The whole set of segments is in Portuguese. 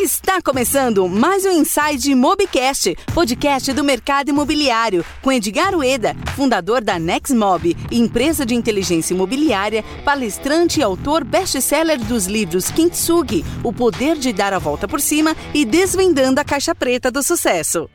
Está começando mais um Inside Mobcast, podcast do mercado imobiliário, com Edgar Ueda, fundador da Nexmob, empresa de inteligência imobiliária, palestrante e autor best-seller dos livros Kintsugi, O Poder de Dar a Volta por Cima e Desvendando a Caixa Preta do Sucesso.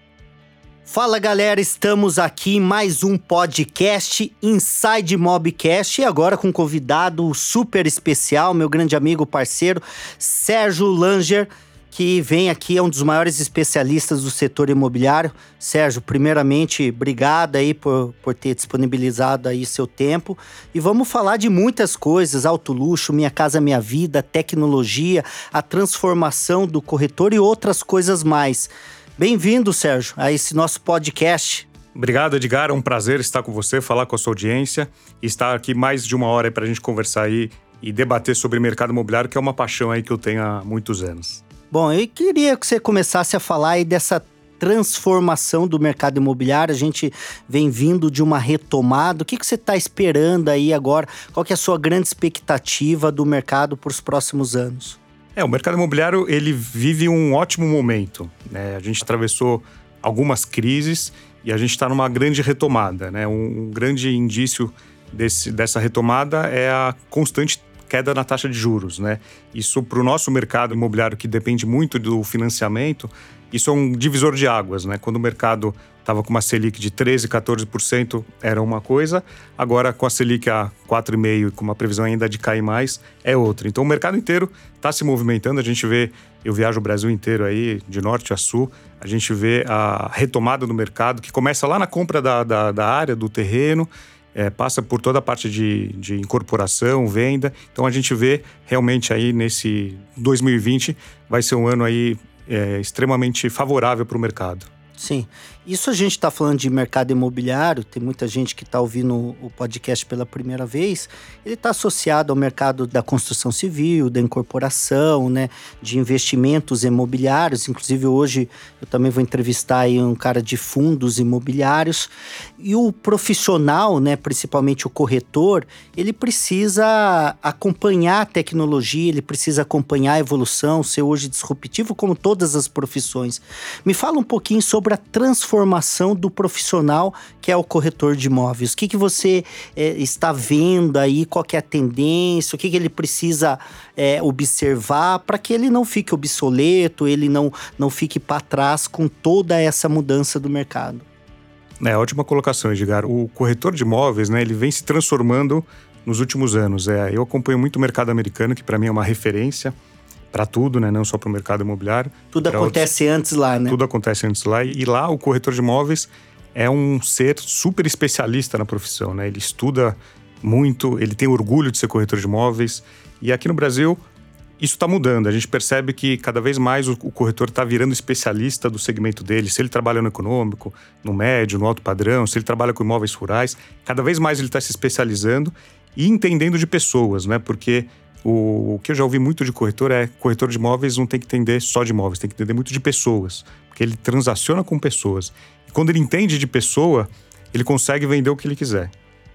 Fala galera, estamos aqui em mais um podcast Inside Mobcast e agora com um convidado super especial, meu grande amigo, parceiro Sérgio Langer, que vem aqui, é um dos maiores especialistas do setor imobiliário. Sérgio, primeiramente, obrigado aí por, por ter disponibilizado aí seu tempo. E vamos falar de muitas coisas, alto luxo, Minha Casa Minha Vida, tecnologia, a transformação do corretor e outras coisas mais. Bem-vindo, Sérgio, a esse nosso podcast. Obrigado, Edgar. É um prazer estar com você, falar com a sua audiência e estar aqui mais de uma hora para a gente conversar aí e debater sobre mercado imobiliário, que é uma paixão aí que eu tenho há muitos anos. Bom, eu queria que você começasse a falar aí dessa transformação do mercado imobiliário. A gente vem vindo de uma retomada. O que, que você está esperando aí agora? Qual que é a sua grande expectativa do mercado para os próximos anos? É, o mercado imobiliário ele vive um ótimo momento. Né? A gente atravessou algumas crises e a gente está numa grande retomada. Né? Um, um grande indício desse, dessa retomada é a constante queda na taxa de juros. Né? Isso para o nosso mercado imobiliário, que depende muito do financiamento, isso é um divisor de águas. Né? Quando o mercado estava com uma Selic de 13%, 14% era uma coisa, agora com a Selic a 4,5% e com uma previsão ainda de cair mais, é outra. Então o mercado inteiro está se movimentando, a gente vê, eu viajo o Brasil inteiro aí, de norte a sul, a gente vê a retomada do mercado, que começa lá na compra da, da, da área, do terreno, é, passa por toda a parte de, de incorporação, venda. Então a gente vê realmente aí nesse 2020 vai ser um ano aí é, extremamente favorável para o mercado. Sim. Isso a gente está falando de mercado imobiliário, tem muita gente que está ouvindo o podcast pela primeira vez. Ele está associado ao mercado da construção civil, da incorporação, né, de investimentos imobiliários. Inclusive, hoje eu também vou entrevistar aí um cara de fundos imobiliários. E o profissional, né, principalmente o corretor, ele precisa acompanhar a tecnologia, ele precisa acompanhar a evolução, ser hoje disruptivo, como todas as profissões. Me fala um pouquinho sobre a transformação formação do profissional que é o corretor de imóveis? O que, que você é, está vendo aí? Qual é a tendência? O que, que ele precisa é, observar para que ele não fique obsoleto, ele não, não fique para trás com toda essa mudança do mercado? É, ótima colocação, Edgar. O corretor de imóveis, né, ele vem se transformando nos últimos anos. É, eu acompanho muito o mercado americano, que para mim é uma referência para tudo, né? Não só para o mercado imobiliário. Tudo acontece outros... antes lá, né? Tudo acontece antes lá. E lá o corretor de imóveis é um ser super especialista na profissão, né? Ele estuda muito, ele tem orgulho de ser corretor de imóveis. E aqui no Brasil, isso está mudando. A gente percebe que cada vez mais o, corretor está virando especialista do segmento dele. Se ele trabalha no econômico, no médio, no alto padrão, se ele trabalha com imóveis rurais, cada vez mais ele está se especializando e entendendo de pessoas, né? Porque o, o, que eu já ouvi muito de corretor é corretor de imóveis não tem que entender só de imóveis, tem que entender muito de pessoas, porque ele transaciona com pessoas. E quando ele entende de pessoa, ele consegue vender o que ele quiser.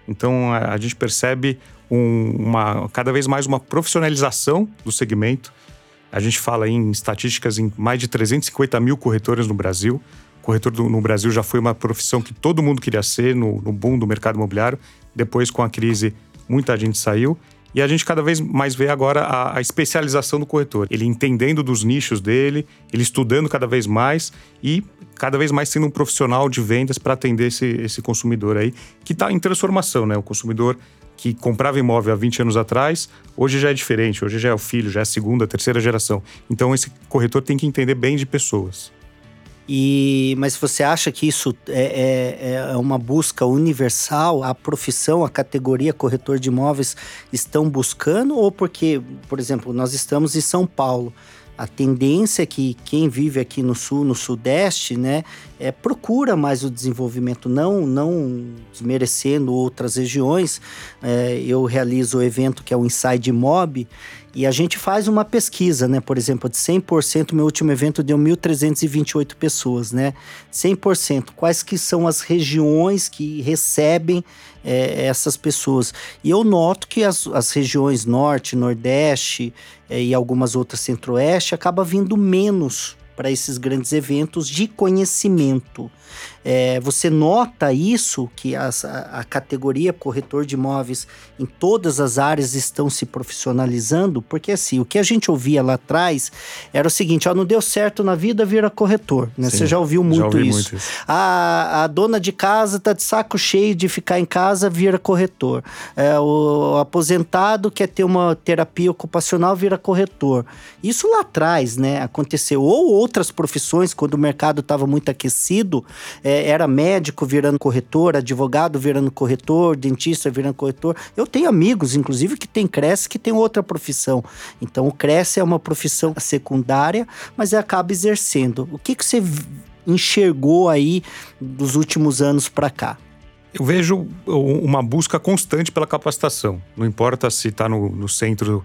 Então a, a gente percebe um, uma, cada vez mais uma profissionalização do segmento. A gente fala em estatísticas em mais de 350 mil corretores no Brasil. Corretor do, no Brasil já foi uma profissão que todo mundo queria ser no, no boom do mercado imobiliário. Depois, com a crise, muita gente saiu. E a gente cada vez mais vê agora a, a, especialização do corretor. Ele entendendo dos nichos dele, ele estudando cada vez mais e cada vez mais sendo um profissional de vendas para atender esse, esse consumidor aí, que está em transformação, né? O consumidor que comprava imóvel há 20 anos atrás, hoje já é diferente, hoje já é o filho, já é a segunda, terceira geração. Então esse corretor tem que entender bem de pessoas. E, mas você acha que isso é, é, é, uma busca universal? A profissão, a categoria corretor de imóveis estão buscando? Ou porque, por exemplo, nós estamos em São Paulo, a tendência é que quem vive aqui no sul, no sudeste, né, é, procura mais o desenvolvimento, não, não desmerecendo outras regiões. É, eu realizo o evento que é o Inside Mob E a gente faz uma pesquisa, né? Por exemplo, de 100%, meu último evento deu 1.328 pessoas, né? 100%. Quais que são as regiões que recebem é, essas pessoas? E eu noto que as, as regiões norte, nordeste é, e algumas outras centro-oeste acaba vindo menos para esses grandes eventos de conhecimento. É, você nota isso, que a, a, categoria corretor de imóveis em todas as áreas estão se profissionalizando? Porque assim, o que a gente ouvia lá atrás era o seguinte: ó, não deu certo na vida, vira corretor. Né? Sim, Você já ouviu muito, já isso. muito isso. A, a dona de casa tá de saco cheio de ficar em casa, vira corretor. É, o, o aposentado quer ter uma terapia ocupacional, vira corretor. Isso lá atrás, né, aconteceu. Ou outras profissões, quando o mercado estava muito aquecido, é, era médico virando corretor, advogado virando corretor, dentista virando corretor. Eu tenho amigos, inclusive, que tem Cresce, que tem outra profissão. Então, o Cresce é uma profissão secundária, mas acaba exercendo. O que, que você enxergou aí dos últimos anos para cá? Eu vejo uma busca constante pela capacitação. Não importa se está no, no centro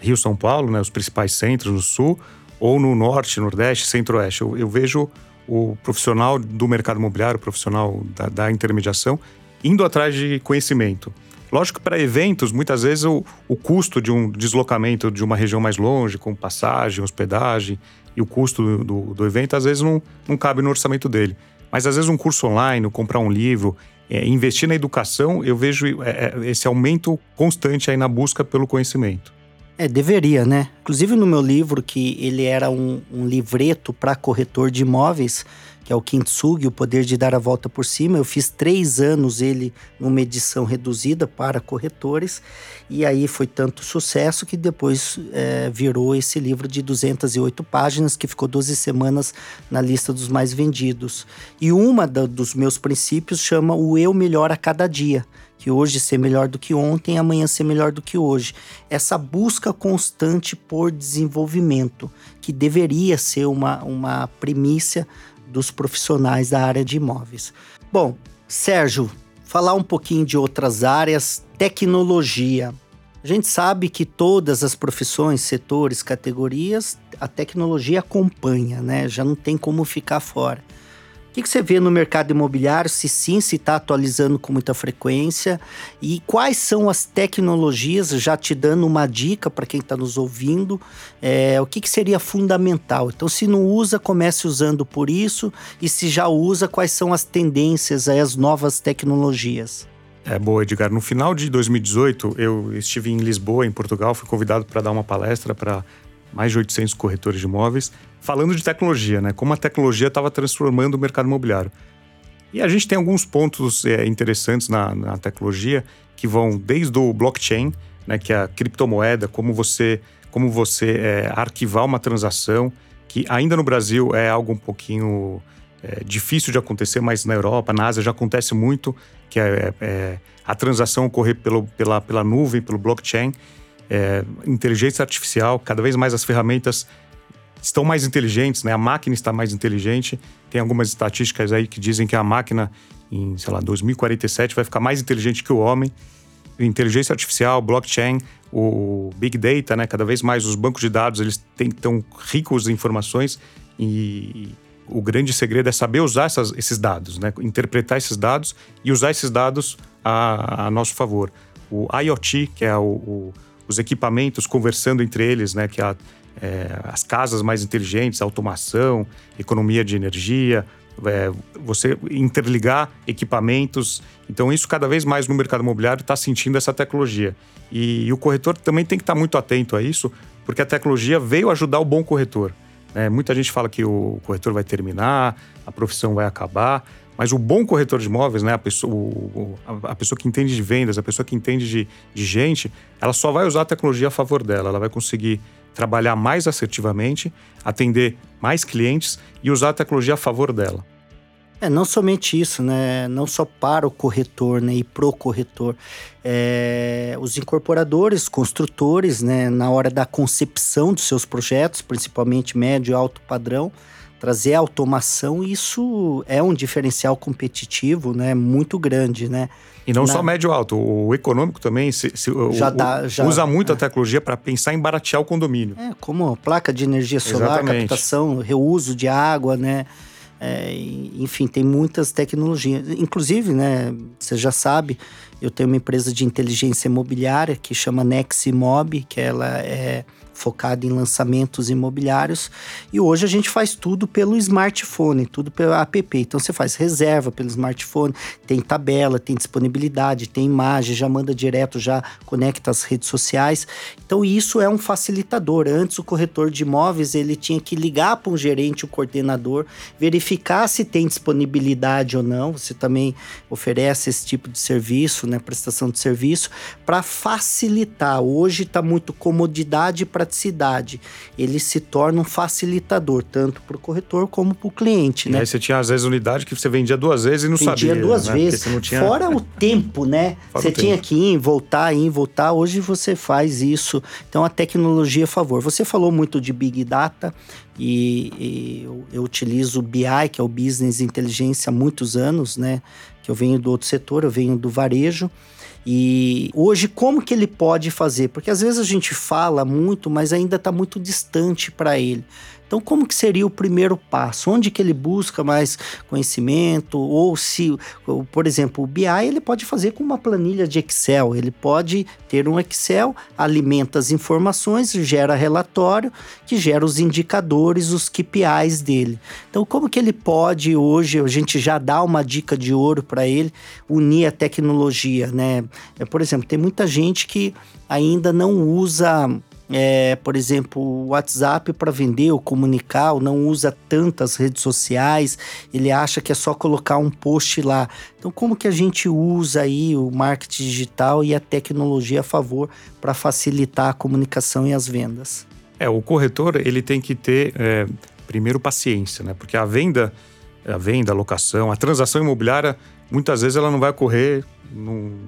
Rio-São Paulo, né, os principais centros no sul, ou no norte, nordeste, centro-oeste. Eu, eu vejo o profissional do mercado imobiliário, o profissional da, da intermediação, indo atrás de conhecimento. Lógico que para eventos, muitas vezes o, o, custo de um deslocamento de uma região mais longe, com passagem, hospedagem, e o custo do, do, evento, às vezes não, não cabe no orçamento dele. Mas às vezes um curso online, comprar um livro, é, investir na educação, eu vejo é, é esse aumento constante aí na busca pelo conhecimento. É, deveria, né? Inclusive no meu livro, que ele era um, um livreto para corretor de imóveis, que é o Kintsugi, o poder de dar a volta por cima. Eu fiz três anos ele numa edição reduzida para corretores, e aí foi tanto sucesso que depois é, virou esse livro de 208 páginas, que ficou 12 semanas na lista dos mais vendidos. E uma da, dos meus princípios chama o Eu Melhor a Cada Dia que hoje ser melhor do que ontem, amanhã ser melhor do que hoje. Essa busca constante por desenvolvimento, que deveria ser uma, uma primícia dos profissionais da área de imóveis. Bom, Sérgio, falar um pouquinho de outras áreas, tecnologia. A gente sabe que todas as profissões, setores, categorias, a tecnologia acompanha, né? Já não tem como ficar fora. O que, você vê no mercado imobiliário? Se sim, se está atualizando com muita frequência? E quais são as tecnologias, já te dando uma dica para quem está nos ouvindo, é, o que, que seria fundamental? Então, se não usa, comece usando por isso. E se já usa, quais são as tendências, as novas tecnologias? É boa, Edgar. No final de 2018, eu estive em Lisboa, em Portugal, fui convidado para dar uma palestra para mais de 800 corretores de imóveis, falando de tecnologia, né? Como a tecnologia estava transformando o mercado imobiliário. E a gente tem alguns pontos é, interessantes na, na, tecnologia que vão desde o blockchain, né, que é a criptomoeda, como você, como você é, arquivar uma transação, que ainda no Brasil é algo um pouquinho é, difícil de acontecer, mas na Europa, na Ásia já acontece muito, que é, é a transação ocorrer pelo, pela, pela nuvem, pelo blockchain é, inteligência artificial, cada vez mais as ferramentas estão mais inteligentes, né? A máquina está mais inteligente. Tem algumas estatísticas aí que dizem que a máquina em, sei lá, 2047 vai ficar mais inteligente que o homem. Inteligência artificial, blockchain, o big data, né? Cada vez mais os bancos de dados eles estão ricos de informações e o grande segredo é saber usar essas, esses dados, né? Interpretar esses dados e usar esses dados a, a nosso favor. O IoT, que é o, o os equipamentos conversando entre eles, né? Que é, as casas mais inteligentes, automação, economia de energia, é, você interligar equipamentos. Então, isso cada vez mais no mercado imobiliário está sentindo essa tecnologia. E, e, o corretor também tem que estar tá muito atento a isso, porque a tecnologia veio ajudar o bom corretor. Né? Muita gente fala que o corretor vai terminar, a profissão vai acabar. Mas o bom corretor de imóveis, né, a, pessoa, o, a, pessoa que entende de vendas, a pessoa que entende de, de gente, ela só vai usar a tecnologia a favor dela. Ela vai conseguir trabalhar mais assertivamente, atender mais clientes e usar a tecnologia a favor dela. É, não somente isso, né? Não só para o corretor né? e pro corretor. É, os incorporadores, construtores, né? Na hora da concepção dos seus projetos, principalmente médio e alto padrão, trazer automação, isso é um diferencial competitivo, né? Muito grande, né? E não Na... só médio alto, o econômico também se, se, já o, dá, já, usa muito é. a tecnologia para pensar em baratear o condomínio. É, como placa de energia solar, Exatamente. captação, reuso de água, né? É, enfim, tem muitas tecnologias. Inclusive, né, você já sabe, eu tenho uma empresa de inteligência imobiliária que chama Neximob, que ela é focado em lançamentos imobiliários. E hoje a gente faz tudo pelo smartphone, tudo pelo app. Então você faz reserva pelo smartphone, tem tabela, tem disponibilidade, tem imagem, já manda direto, já conecta as redes sociais. Então isso é um facilitador. Antes o corretor de imóveis ele tinha que ligar para um gerente, o um coordenador, verificar se tem disponibilidade ou não. Você também oferece esse tipo de serviço, né, prestação de serviço para facilitar. Hoje está muito comodidade para praticidade. Ele se torna um facilitador, tanto para o corretor como para o cliente. Né? aí você tinha, às vezes, unidade que você vendia duas vezes e não vendia sabia. Vendia duas né? vezes. Tinha... Fora o tempo, né? Fora você tinha tempo. que ir, voltar, ir, voltar. Hoje você faz isso. Então a tecnologia é a favor. Você falou muito de Big Data e, e eu, eu utilizo o BI, que é o Business Inteligência, há muitos anos, né? Que eu venho do outro setor, eu venho do varejo. E hoje, como que ele pode fazer? Porque às vezes a gente fala muito, mas ainda está muito distante para ele. Então, como que seria o primeiro passo? Onde que ele busca mais conhecimento? Ou se, por exemplo, o BI ele pode fazer com uma planilha de Excel. Ele pode ter um Excel, alimenta as informações, gera relatório, que gera os indicadores, os KPIs dele. Então, como que ele pode hoje, a gente já dá uma dica de ouro para ele, unir a tecnologia, né? É, por exemplo, tem muita gente que ainda não usa é, por exemplo, o WhatsApp para vender ou comunicar, ou não usa tantas redes sociais, ele acha que é só colocar um post lá. Então, como que a gente usa aí o marketing digital e a tecnologia a favor para facilitar a comunicação e as vendas? É, o corretor ele tem que ter é, primeiro paciência, né? Porque a venda, a venda, a locação, a transação imobiliária, muitas vezes ela não vai ocorrer num,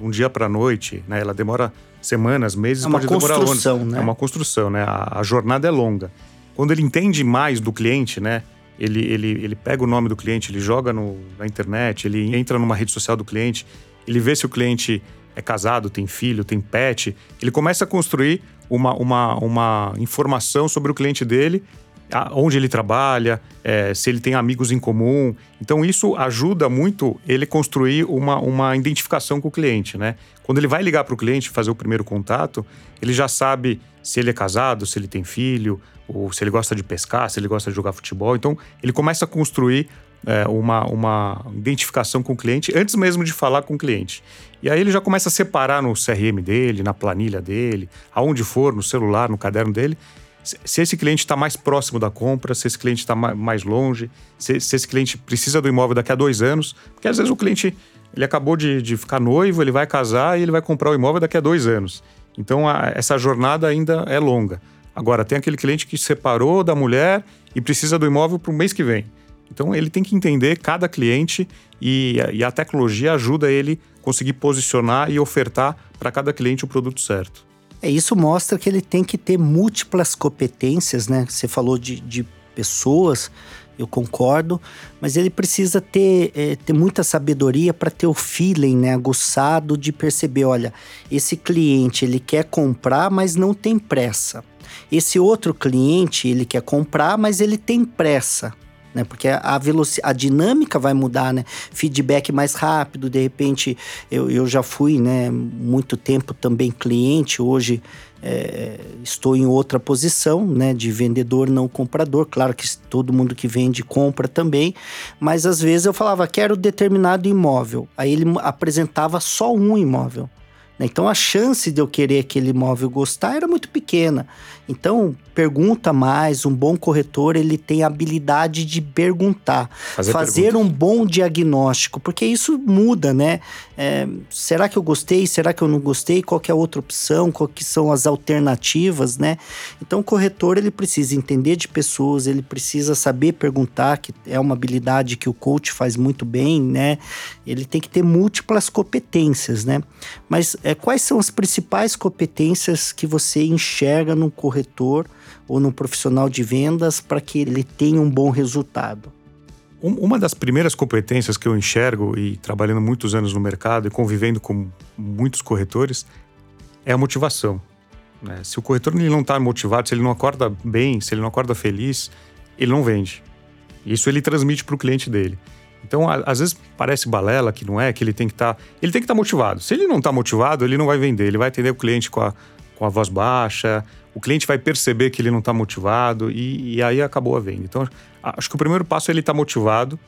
num dia para noite, né? Ela demora semanas, meses, é uma pode demorar anos. Né? É uma construção, né? A, a, jornada é longa. Quando ele entende mais do cliente, né? Ele, ele, ele pega o nome do cliente, ele joga no, na internet, ele entra numa rede social do cliente, ele vê se o cliente é casado, tem filho, tem pet. Ele começa a construir uma, uma, uma informação sobre o cliente dele onde ele trabalha, é, se ele tem amigos em comum. Então, isso ajuda muito ele construir uma, uma identificação com o cliente, né? Quando ele vai ligar para o cliente fazer o primeiro contato, ele já sabe se ele é casado, se ele tem filho, ou se ele gosta de pescar, se ele gosta de jogar futebol. Então, ele começa a construir é, uma, uma identificação com o cliente antes mesmo de falar com o cliente. E aí ele já começa a separar no CRM dele, na planilha dele, aonde for, no celular, no caderno dele, se esse cliente está mais próximo da compra, se esse cliente está mais longe, se, se, esse cliente precisa do imóvel daqui a dois anos, porque às vezes o cliente ele acabou de, de ficar noivo, ele vai casar e ele vai comprar o imóvel daqui a dois anos. Então a, essa jornada ainda é longa. Agora, tem aquele cliente que separou da mulher e precisa do imóvel para o mês que vem. Então ele tem que entender cada cliente e, e a tecnologia ajuda ele conseguir posicionar e ofertar para cada cliente o produto certo. É, isso mostra que ele tem que ter múltiplas competências, né? Você falou de, de pessoas, eu concordo, mas ele precisa ter, é, ter muita sabedoria para ter o feeling, né, aguçado de perceber, olha, esse cliente ele quer comprar, mas não tem pressa. Esse outro cliente ele quer comprar, mas ele tem pressa né? Porque a a dinâmica vai mudar, né? Feedback mais rápido, de repente eu, eu já fui, né? Muito tempo também cliente, hoje é, estou em outra posição, né? De vendedor, não comprador. Claro que todo mundo que vende compra também, mas às vezes eu falava, quero determinado imóvel. Aí ele apresentava só um imóvel. Né? Então a chance de eu querer aquele imóvel gostar era muito pequena. Então, pergunta mais, um bom corretor, ele tem a habilidade de perguntar, fazer, fazer um bom diagnóstico, porque isso muda, né? É, será que eu gostei? Será que eu não gostei? Qual é a outra opção? Qual que são as alternativas, né? Então, o corretor, ele precisa entender de pessoas, ele precisa saber perguntar, que é uma habilidade que o coach faz muito bem, né? Ele tem que ter múltiplas competências, né? Mas é, quais são as principais competências que você enxerga num corretor corretor ou num profissional de vendas para que ele tenha um bom resultado? Uma das primeiras competências que eu enxergo e trabalhando muitos anos no mercado e convivendo com muitos corretores é a motivação. Né? Se o corretor ele não está motivado, se ele não acorda bem, se ele não acorda feliz, ele não vende. Isso ele transmite para o cliente dele. Então, às vezes parece balela que não é, que ele tem que estar. Tá, ele tem que estar tá motivado. Se ele não está motivado, ele não vai vender. Ele vai atender o cliente com a, com a voz baixa, o cliente vai perceber que ele não está motivado e, e, aí acabou a venda. Então, acho que o primeiro passo é ele estar tá motivado.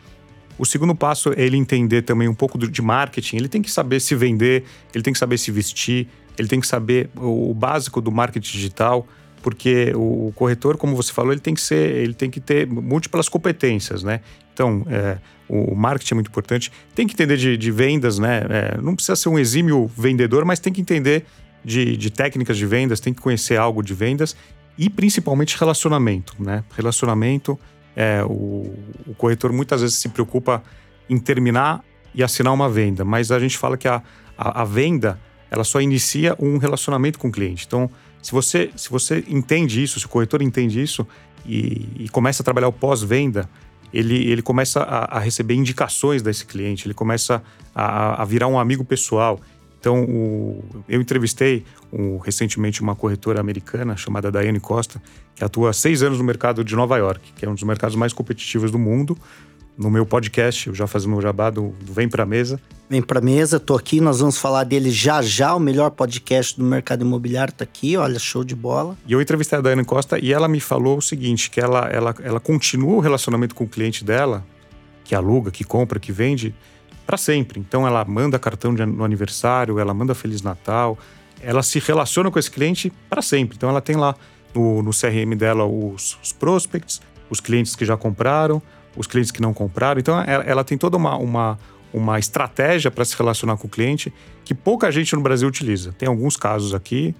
O segundo passo é ele entender também um pouco de marketing. Ele tem que saber se vender, ele tem que saber se vestir, ele tem que saber o, básico do marketing digital, porque o, corretor, como você falou, ele tem que ser, ele tem que ter múltiplas competências, né? Então, é, o marketing é muito importante. Tem que entender de, de vendas, né? É, não precisa ser um exímio vendedor, mas tem que entender de, de técnicas de vendas, tem que conhecer algo de vendas e principalmente relacionamento, né? Relacionamento, é, o, o corretor muitas vezes se preocupa em terminar e assinar uma venda, mas a gente fala que a, a, a venda ela só inicia um relacionamento com o cliente. Então, se você, se você entende isso, se o corretor entende isso e, e começa a trabalhar o pós-venda, ele, ele começa a, a, receber indicações desse cliente, ele começa a, a virar um amigo pessoal. Então, o, eu entrevistei recentemente uma corretora americana chamada Daiane Costa, que atua há seis anos no mercado de Nova York, que é um dos mercados mais competitivos do mundo. No meu podcast, eu já fazendo meu jabá do, do Vem Pra Mesa. Vem Pra Mesa, tô aqui, nós vamos falar dele já já, o melhor podcast do mercado imobiliário tá aqui, olha, show de bola. E eu entrevistei a Daiane Costa e ela me falou o seguinte, que ela, ela, ela continua o relacionamento com o cliente dela, que aluga, que compra, que vende, para sempre. Então ela manda cartão de, no aniversário, ela manda Feliz Natal, ela se relaciona com esse cliente para sempre. Então ela tem lá no, no CRM dela os, os, prospects, os clientes que já compraram, os clientes que não compraram. Então ela, ela tem toda uma, uma, uma estratégia para se relacionar com o cliente que pouca gente no Brasil utiliza. Tem alguns casos aqui,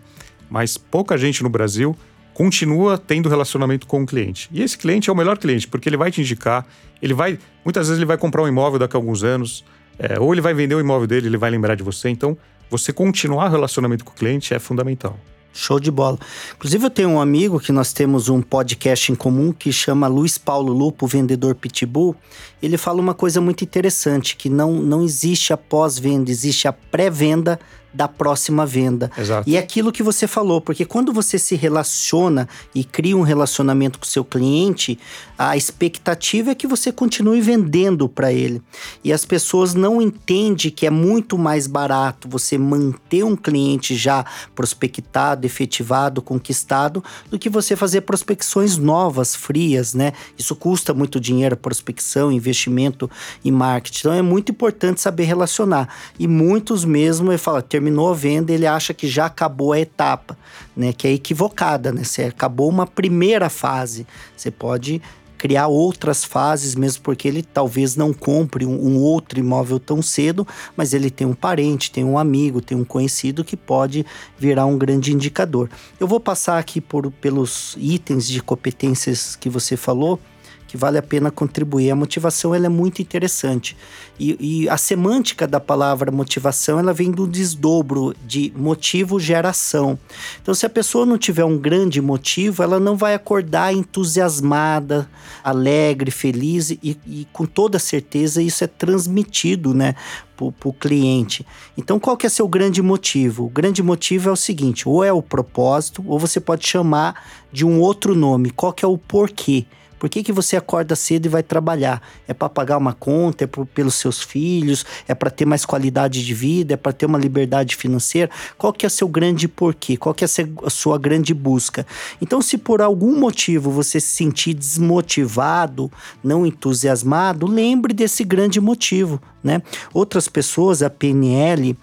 mas pouca gente no Brasil continua tendo relacionamento com o cliente. E esse cliente é o melhor cliente, porque ele vai te indicar, ele vai. Muitas vezes ele vai comprar um imóvel daqui a alguns anos, é, ou ele vai vender o imóvel dele, ele vai lembrar de você. Então, você continuar o relacionamento com o cliente é fundamental. Show de bola. Inclusive, eu tenho um amigo que nós temos um podcast em comum que chama Luiz Paulo Lupo, vendedor Pitbull. Ele fala uma coisa muito interessante: que não, não existe a pós-venda, existe a pré-venda da próxima venda. Exato. E é aquilo que você falou, porque quando você se relaciona e cria um relacionamento com o seu cliente, a expectativa é que você continue vendendo para ele. E as pessoas não entendem que é muito mais barato você manter um cliente já prospectado, efetivado, conquistado, do que você fazer prospecções novas, frias, né? Isso custa muito dinheiro, prospecção, investimento em marketing. Então é muito importante saber relacionar. E muitos mesmo, eu falo, terminou a venda, ele acha que já acabou a etapa, né? Que é equivocada, né? Você acabou uma primeira fase. Você pode criar outras fases, mesmo porque ele talvez não compre um, um, outro imóvel tão cedo, mas ele tem um parente, tem um amigo, tem um conhecido que pode virar um grande indicador. Eu vou passar aqui por, pelos itens de competências que você falou que vale a pena contribuir. A motivação ela é muito interessante. E, e, a semântica da palavra motivação ela vem do desdobro de motivo geração. Então, se a pessoa não tiver um grande motivo, ela não vai acordar entusiasmada, alegre, feliz e, e com toda certeza isso é transmitido, né? para o cliente. Então, qual que é seu grande motivo? O grande motivo é o seguinte: ou é o propósito, ou você pode chamar de um outro nome. Qual que é o porquê? Por que, que você acorda cedo e vai trabalhar? É para pagar uma conta? É pelos seus filhos? É para ter mais qualidade de vida? É para ter uma liberdade financeira? Qual que é o seu grande porquê? Qual que é a sua grande busca? Então, se por algum motivo você se sentir desmotivado, não entusiasmado, lembre desse grande motivo, né? Outras pessoas, a PNL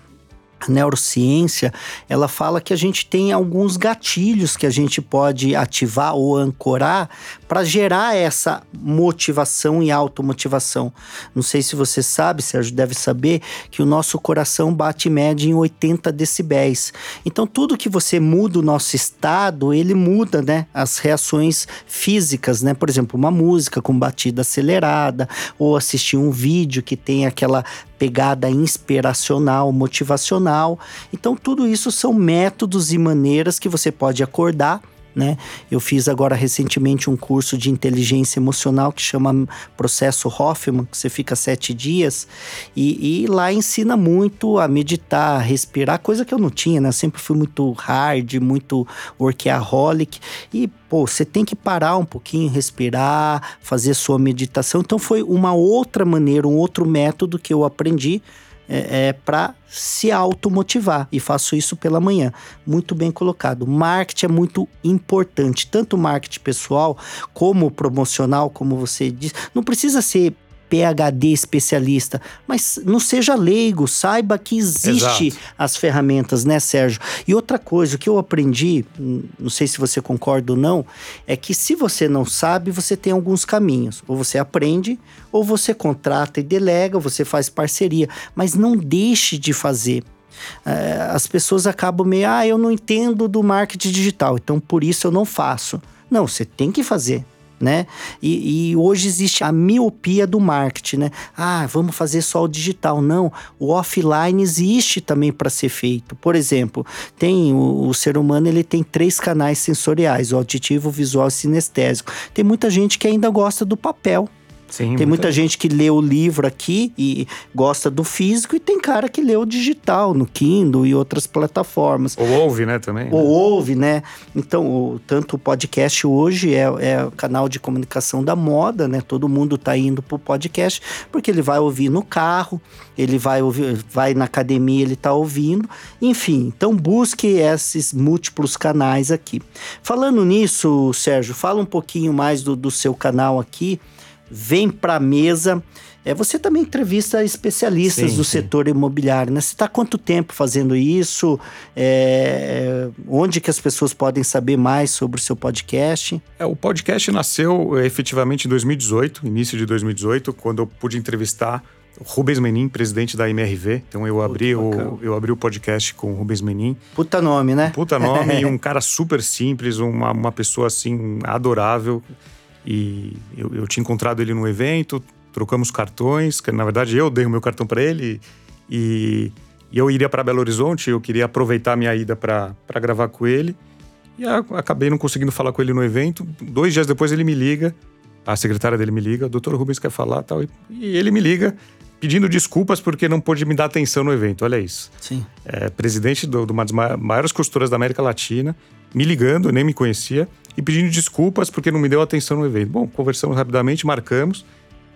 a neurociência, ela fala que a gente tem alguns gatilhos que a gente pode ativar ou ancorar para gerar essa motivação e automotivação. Não sei se você sabe, Sérgio deve saber, que o nosso coração bate média em 80 decibéis. Então, tudo que você muda o nosso estado, ele muda, né? As reações físicas, né? Por exemplo, uma música com batida acelerada, ou assistir um vídeo que tem aquela pegada inspiracional, motivacional. Então, tudo isso são métodos e maneiras que você pode acordar né? Eu fiz agora recentemente um curso de inteligência emocional que chama Processo Hoffman, que você fica sete dias e, e, lá ensina muito a meditar, a respirar, coisa que eu não tinha, né? Eu sempre fui muito hard, muito workaholic e pô, você tem que parar um pouquinho, respirar, fazer sua meditação. Então foi uma outra maneira, um outro método que eu aprendi é, é para se automotivar e faço isso pela manhã. Muito bem colocado. Marketing é muito importante, tanto marketing pessoal como promocional, como você diz. Não precisa ser PhD especialista, mas não seja leigo, saiba que existe Exato. as ferramentas, né, Sérgio? E outra coisa que eu aprendi, não sei se você concorda ou não, é que se você não sabe, você tem alguns caminhos. Ou você aprende, ou você contrata e delega, ou você faz parceria, mas não deixe de fazer. É, as pessoas acabam meio, ah, eu não entendo do marketing digital, então por isso eu não faço. Não, você tem que fazer né? E, e, hoje existe a miopia do marketing, né? Ah, vamos fazer só o digital. Não, o offline existe também para ser feito. Por exemplo, tem o, o, ser humano ele tem três canais sensoriais: o auditivo, o visual e o sinestésico. Tem muita gente que ainda gosta do papel. Sim, tem muita gente que lê o livro aqui e gosta do físico, e tem cara que lê o digital no Kindle e outras plataformas. Ou ouve, né, também. Ou né? ouve, né? Então, o, tanto o podcast hoje é, é o canal de comunicação da moda, né? Todo mundo tá indo pro podcast, porque ele vai ouvir no carro, ele vai ouvir, vai na academia, ele tá ouvindo. Enfim, então busque esses múltiplos canais aqui. Falando nisso, Sérgio, fala um pouquinho mais do, do seu canal aqui vem para a mesa. É, você também entrevista especialistas sim, do sim. setor imobiliário, né? Você está quanto tempo fazendo isso? É, onde que as pessoas podem saber mais sobre o seu podcast? É, o podcast nasceu é, efetivamente em 2018, início de 2018, quando eu pude entrevistar Rubens Menin, presidente da MRV. Então eu abri, o, eu abri o podcast com o Rubens Menin. Puta nome, né? Puta nome e um cara super simples, uma, uma pessoa assim adorável. E eu, eu tinha encontrado ele num evento, trocamos cartões, que na verdade eu dei o meu cartão para ele e, e, eu iria para Belo Horizonte, eu queria aproveitar a minha ida para gravar com ele. E a, acabei não conseguindo falar com ele no evento. Dois dias depois ele me liga, a secretária dele me liga, doutor Rubens quer falar tal. E, e ele me liga pedindo desculpas porque não pôde me dar atenção no evento. Olha isso. Sim. É, presidente de uma das maiores costuras da América Latina, me ligando, nem me conhecia e pedindo desculpas porque não me deu atenção no evento. Bom, conversamos rapidamente, marcamos,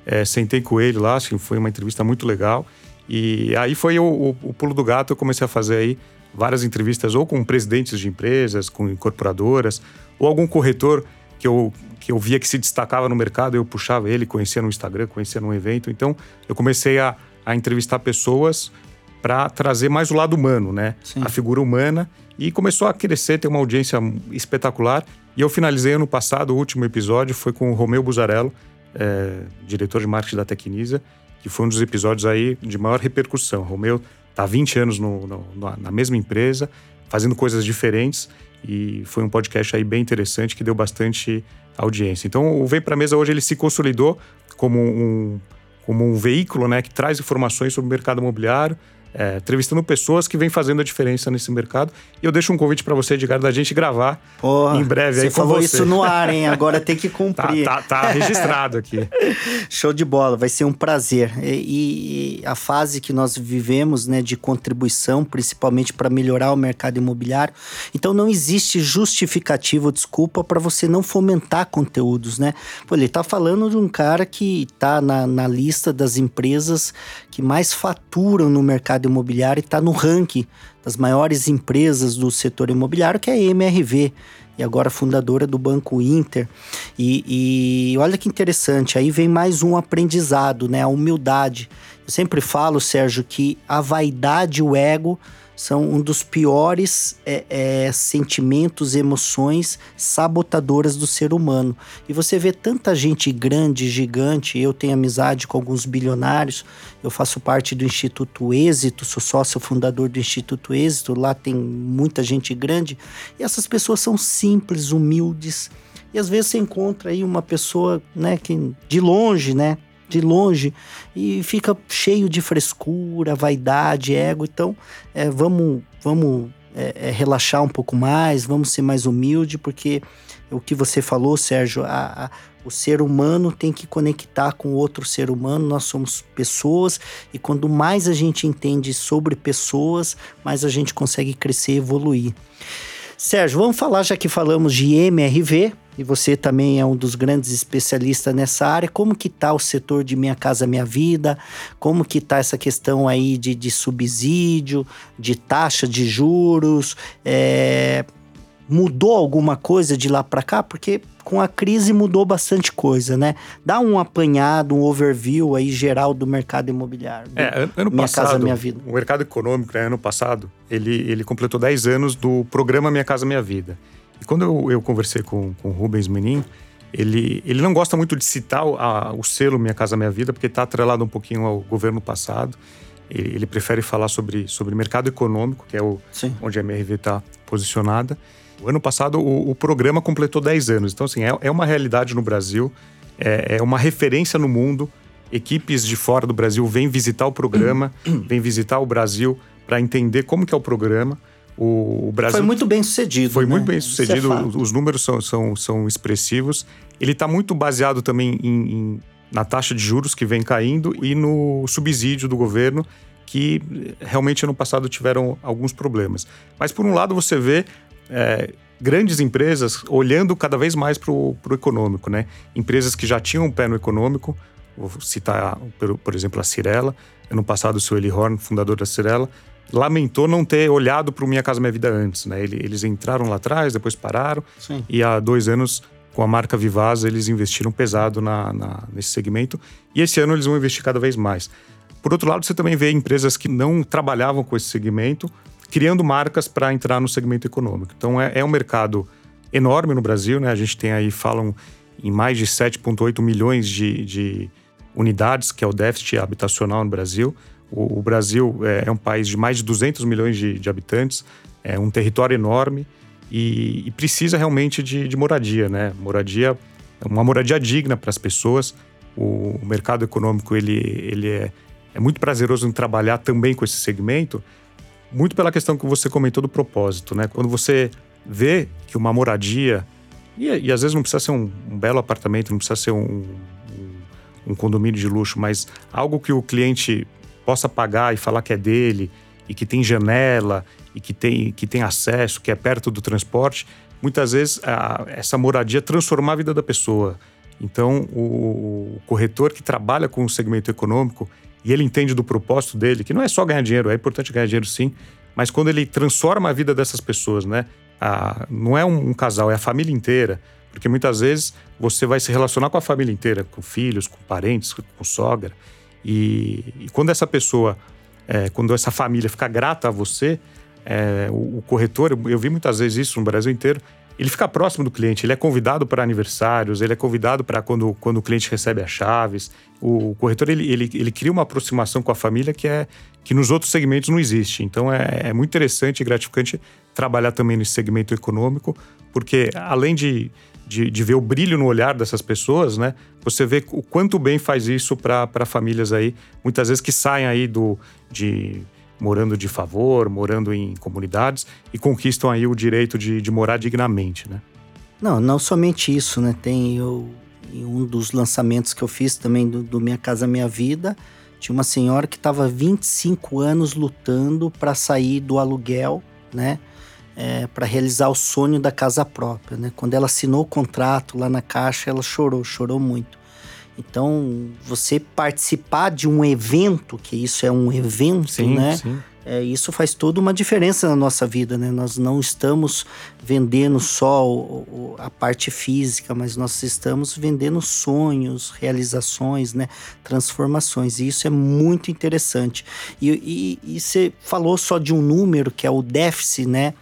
é, sentei com ele lá, acho que foi uma entrevista muito legal. E aí foi o, o, o, pulo do gato, eu comecei a fazer aí várias entrevistas ou com presidentes de empresas, com incorporadoras, ou algum corretor que eu, que eu via que se destacava no mercado, eu puxava ele, conhecia no Instagram, conhecia num evento. Então eu comecei a, a entrevistar pessoas para trazer mais o lado humano, né? Sim. A figura humana. E começou a crescer, ter uma audiência espetacular. E eu finalizei ano passado, o último episódio foi com o Romeu Buzarello, é, diretor de marketing da Tecnisa, que foi um dos episódios aí de maior repercussão. O Romeu está há 20 anos no, no, na mesma empresa, fazendo coisas diferentes, e foi um podcast aí bem interessante que deu bastante audiência. Então, o Vem Pra Mesa hoje ele se consolidou como um, como um veículo né, que traz informações sobre o mercado imobiliário, é, entrevistando pessoas que vêm fazendo a diferença nesse mercado. E eu deixo um convite para você, Edgar, da gente gravar Porra, em breve aí com você. falou isso no ar, hein? Agora tem que cumprir. tá, tá, tá registrado aqui. Show de bola, vai ser um prazer. E, e a fase que nós vivemos, né, de contribuição, principalmente para melhorar o mercado imobiliário. Então não existe justificativa ou desculpa para você não fomentar conteúdos, né? Pô, ele tá falando de um cara que tá na, na lista das empresas que mais faturam no mercado imobiliário e está no ranking das maiores empresas do setor imobiliário, que é a MRV, e agora fundadora do Banco Inter. E, e olha que interessante, aí vem mais um aprendizado, né? A humildade. Eu sempre falo, Sérgio, que a vaidade e o ego são um dos piores é, é, sentimentos, emoções sabotadoras do ser humano. E você vê tanta gente grande, gigante. Eu tenho amizade com alguns bilionários. Eu faço parte do Instituto Êxito, sou sócio fundador do Instituto Êxito. Lá tem muita gente grande. E essas pessoas são simples, humildes. E às vezes você encontra aí uma pessoa, né, que de longe, né, de longe e fica cheio de frescura, vaidade, ego. Então, é, vamos, vamos é, é, relaxar um pouco mais, vamos ser mais humilde, porque o que você falou, Sérgio, a, a, o ser humano tem que conectar com outro ser humano. Nós somos pessoas e quando mais a gente entende sobre pessoas, mais a gente consegue crescer e evoluir. Sérgio, vamos falar já que falamos de MRV, e você também é um dos grandes especialistas nessa área. Como que está o setor de Minha Casa Minha Vida? Como que está essa questão aí de, de subsídio, de taxa de juros? É, mudou alguma coisa de lá para cá? Porque com a crise mudou bastante coisa, né? Dá um apanhado, um overview aí geral do mercado imobiliário. É, ano minha passado, Casa Minha Vida. o mercado econômico, né, ano passado, ele, ele completou 10 anos do programa Minha Casa Minha Vida. E quando eu, eu conversei com, com o Rubens Menin, ele, ele não gosta muito de citar o, a, o selo Minha Casa Minha Vida, porque está atrelado um pouquinho ao governo passado. Ele, ele, prefere falar sobre, sobre mercado econômico, que é o, onde a MRV está posicionada. O ano passado, o, o, programa completou 10 anos. Então, assim, é, é uma realidade no Brasil, é, é, uma referência no mundo. Equipes de fora do Brasil vêm visitar o programa, vêm visitar o Brasil para entender como que é o programa. O, Brasil foi muito bem sucedido. Foi né? muito bem sucedido. É os números são, são, são expressivos. Ele está muito baseado também em, em, na taxa de juros que vem caindo e no subsídio do governo que realmente ano passado tiveram alguns problemas. Mas por um lado você vê é, grandes empresas olhando cada vez mais para o econômico, né? Empresas que já tinham um pé no econômico, vou citar, por, por exemplo, a Cirela. Ano passado, o seu Eli Horn, fundador da Cirela, lamentou não ter olhado para o Minha Casa Minha Vida antes, né? Eles entraram lá atrás, depois pararam. Sim. E há dois anos, com a marca Vivasa, eles investiram pesado na, na, nesse segmento. E esse ano eles vão investir cada vez mais. Por outro lado, você também vê empresas que não trabalhavam com esse segmento, criando marcas para entrar no segmento econômico. Então, é, é um mercado enorme no Brasil, né? A gente tem aí, falam em mais de 7,8 milhões de, de unidades, que é o déficit habitacional no Brasil. O, o Brasil é, é, um país de mais de 200 milhões de, de habitantes, é um território enorme e, e precisa realmente de, de, moradia, né? Moradia, uma moradia digna para as pessoas. O, o, mercado econômico ele, ele é, é muito prazeroso em trabalhar também com esse segmento, muito pela questão que você comentou do propósito, né? Quando você vê que uma moradia e, e às vezes não precisa ser um, um, belo apartamento, não precisa ser um, um, um condomínio de luxo, mas algo que o cliente possa pagar e falar que é dele, e que tem janela, e que tem, que tem acesso, que é perto do transporte, muitas vezes a, essa moradia transforma a vida da pessoa. Então, o, o, corretor que trabalha com o segmento econômico e ele entende do propósito dele, que não é só ganhar dinheiro, é importante ganhar dinheiro sim, mas quando ele transforma a vida dessas pessoas, né? A, não é um, um casal, é a família inteira. Porque muitas vezes você vai se relacionar com a família inteira, com filhos, com parentes, com sogra. E, e quando essa pessoa, é, quando essa família fica grata a você, é, o, o, corretor, eu, eu vi muitas vezes isso no Brasil inteiro, ele fica próximo do cliente, ele é convidado para aniversários, ele é convidado para quando, quando o cliente recebe as chaves. O, o corretor ele, ele, ele, cria uma aproximação com a família que é que nos outros segmentos não existe. Então é, é muito interessante e gratificante trabalhar também nesse segmento econômico, porque além de, de, de, ver o brilho no olhar dessas pessoas, né? Você vê o quanto bem faz isso para famílias aí, muitas vezes que saem aí do de morando de favor, morando em comunidades e conquistam aí o direito de, de morar dignamente, né? Não, não somente isso, né? Tem eu, um dos lançamentos que eu fiz também do, do Minha Casa Minha Vida, tinha uma senhora que estava 25 anos lutando para sair do aluguel, né? É, para realizar o sonho da casa própria. Né? Quando ela assinou o contrato lá na caixa, ela chorou, chorou muito. Então, você participar de um evento, que isso é um evento, sim, né? Sim. é, isso faz toda uma diferença na nossa vida, né? Nós não estamos vendendo só o, o, a parte física, mas nós estamos vendendo sonhos, realizações, né? Transformações. E isso é muito interessante. E, e, e você falou só de um número, que é o déficit, né?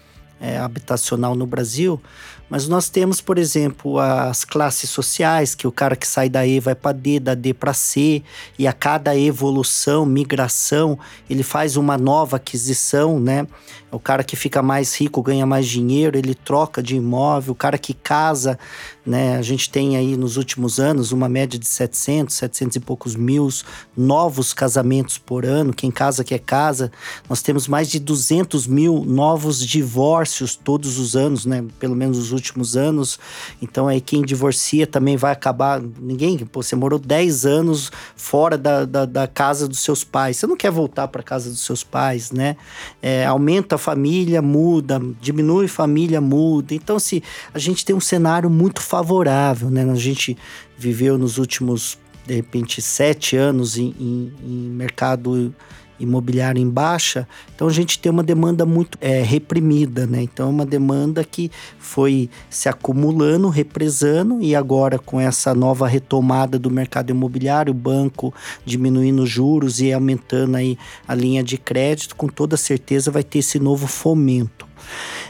É, habitacional no Brasil, mas nós temos, por exemplo, as classes sociais, que o cara que sai da E vai para D, da D para C, e a cada evolução, migração, ele faz uma nova aquisição, né? O cara que fica mais rico ganha mais dinheiro, ele troca de imóvel. O cara que casa, né? A gente tem aí nos últimos anos uma média de 700, 700 e poucos mil novos casamentos por ano. Quem casa quer casa. Nós temos mais de 200 mil novos divórcios todos os anos, né? Pelo menos nos últimos anos. Então aí quem divorcia também vai acabar. Ninguém, pô, você morou 10 anos fora da, da, da casa dos seus pais. Você não quer voltar para casa dos seus pais, né? É, aumenta a família, muda, diminui família, muda. Então, se a gente tem um cenário muito favorável, né? A gente viveu nos últimos, de repente, sete anos em, em, em mercado imobiliário em baixa, então a gente tem uma demanda muito é, reprimida, né? Então, é uma demanda que foi se acumulando, represando, e agora com essa nova retomada do mercado imobiliário, o banco diminuindo juros e aumentando aí a linha de crédito, com toda certeza vai ter esse novo fomento.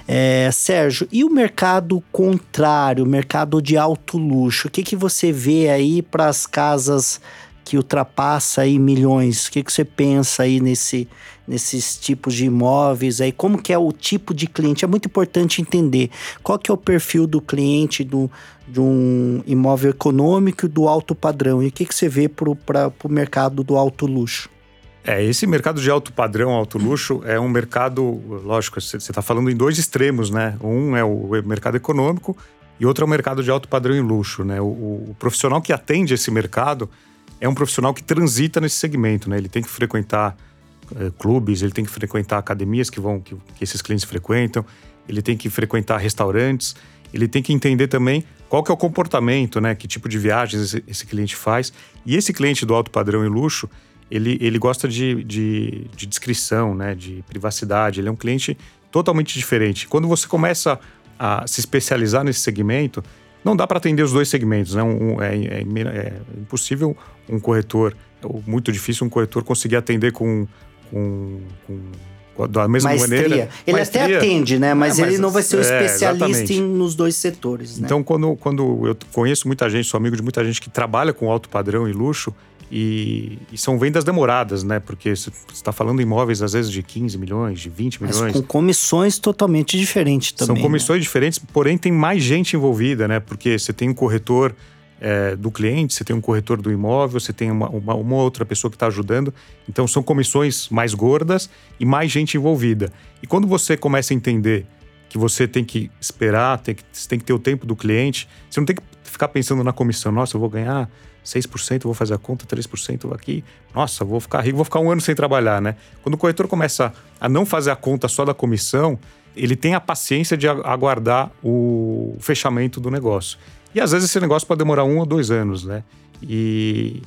É, Sérgio, e o mercado contrário, o mercado de alto luxo? O que, que você vê aí para as casas que ultrapassa aí milhões. O que, que você pensa aí nesse, nesses tipos de imóveis aí? Como que é o tipo de cliente? É muito importante entender qual que é o perfil do cliente do, de um imóvel econômico do alto padrão. E o que, que você vê para o mercado do alto luxo? É, esse mercado de alto padrão, alto luxo, é um mercado, lógico, você está falando em dois extremos, né? Um é o mercado econômico e outro é o mercado de alto padrão e luxo, né? O, o profissional que atende esse mercado, é um profissional que transita nesse segmento, né? Ele tem que frequentar é, clubes, ele tem que frequentar academias que vão que, que, esses clientes frequentam, ele tem que frequentar restaurantes, ele tem que entender também qual que é o comportamento, né? Que tipo de viagens esse, esse cliente faz. E esse cliente do alto padrão e luxo, ele, ele gosta de, de, de descrição, né? De privacidade. Ele é um cliente totalmente diferente. Quando você começa a se especializar nesse segmento, não dá para atender os dois segmentos, né? Um, é, é, é, impossível um corretor, ou muito difícil um corretor conseguir atender com, com, com da mesma maestria. maneira. Ele maestria. até atende, né? Mas, é, mas ele não vai ser o um é, especialista em, nos dois setores. Né? Então, quando, quando eu conheço muita gente, sou amigo de muita gente que trabalha com alto padrão e luxo, e, e, são vendas demoradas, né? Porque você está falando em imóveis, às vezes, de 15 milhões, de 20 milhões. Mas com comissões totalmente diferentes também. São comissões né? diferentes, porém tem mais gente envolvida, né? Porque você tem um corretor é, do cliente, você tem um corretor do imóvel, você tem uma, uma, uma outra pessoa que está ajudando. Então são comissões mais gordas e mais gente envolvida. E quando você começa a entender que você tem que esperar, tem que, você tem que ter o tempo do cliente, você não tem que ficar pensando na comissão. Nossa, eu vou ganhar 6%, vou fazer a conta, 3% aqui. Nossa, vou ficar rico, vou ficar um ano sem trabalhar, né? Quando o corretor começa a não fazer a conta só da comissão, ele tem a paciência de aguardar o fechamento do negócio. E às vezes esse negócio pode demorar um ou dois anos, né? E,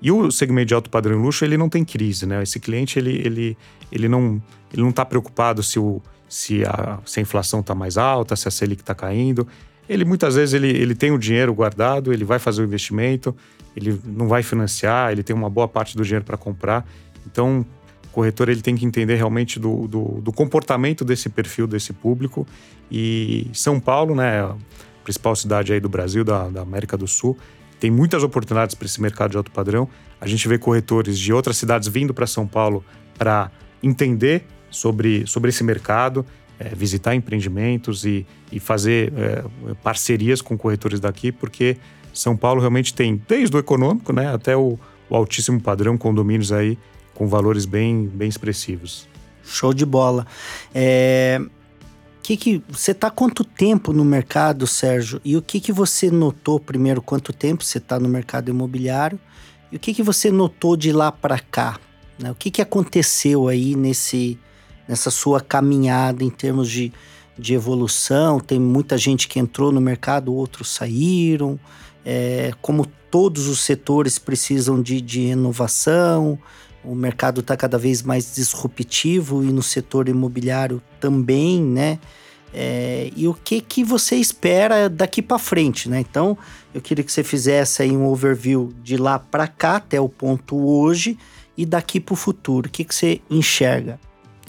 e o segmento de alto padrão e luxo, ele não tem crise, né? Esse cliente, ele, ele, ele não está preocupado se, o, se, a, se a inflação está mais alta, se a Selic está caindo ele muitas vezes ele, ele tem o dinheiro guardado, ele vai fazer o investimento, ele não vai financiar, ele tem uma boa parte do dinheiro para comprar. Então, o corretor ele tem que entender realmente do, do, do, comportamento desse perfil, desse público. E São Paulo, né, a principal cidade aí do Brasil, da, da América do Sul, tem muitas oportunidades para esse mercado de alto padrão. A gente vê corretores de outras cidades vindo para São Paulo para entender sobre, sobre esse mercado é, visitar empreendimentos e, e fazer é, parcerias com corretores daqui, porque São Paulo realmente tem, desde o econômico né, até o, o altíssimo padrão, condomínios aí com valores bem, bem expressivos. Show de bola. É, que que você está quanto tempo no mercado, Sérgio? E o que que você notou primeiro? Quanto tempo você está no mercado imobiliário? E o que que você notou de lá para cá? Né? O que que aconteceu aí nesse nessa sua caminhada em termos de, de evolução? Tem muita gente que entrou no mercado, outros saíram. É, como todos os setores precisam de, de inovação. o mercado está cada vez mais disruptivo e no setor imobiliário também, né? É, e o que que você espera daqui para frente, né? Então, eu queria que você fizesse aí um overview de lá para cá até o ponto hoje e daqui para o futuro. O que que você enxerga?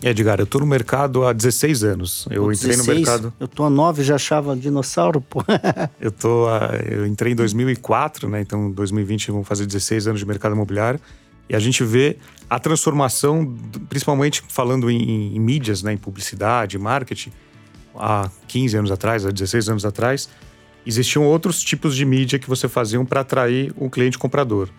Edgar, eu tô no mercado há 16 anos. Eu Pô, entrei 16? no mercado. Eu tô há 9 já achava dinossauro, pô. Eu tô, ah, eu entrei em 2004, né? Então, em 2020 vão fazer 16 anos de mercado imobiliário. E a gente vê a transformação, principalmente falando em, em mídias, né? Em publicidade, marketing. Há 15 anos atrás, há 16 anos atrás, existiam outros tipos de mídia que você fazia para atrair um cliente comprador.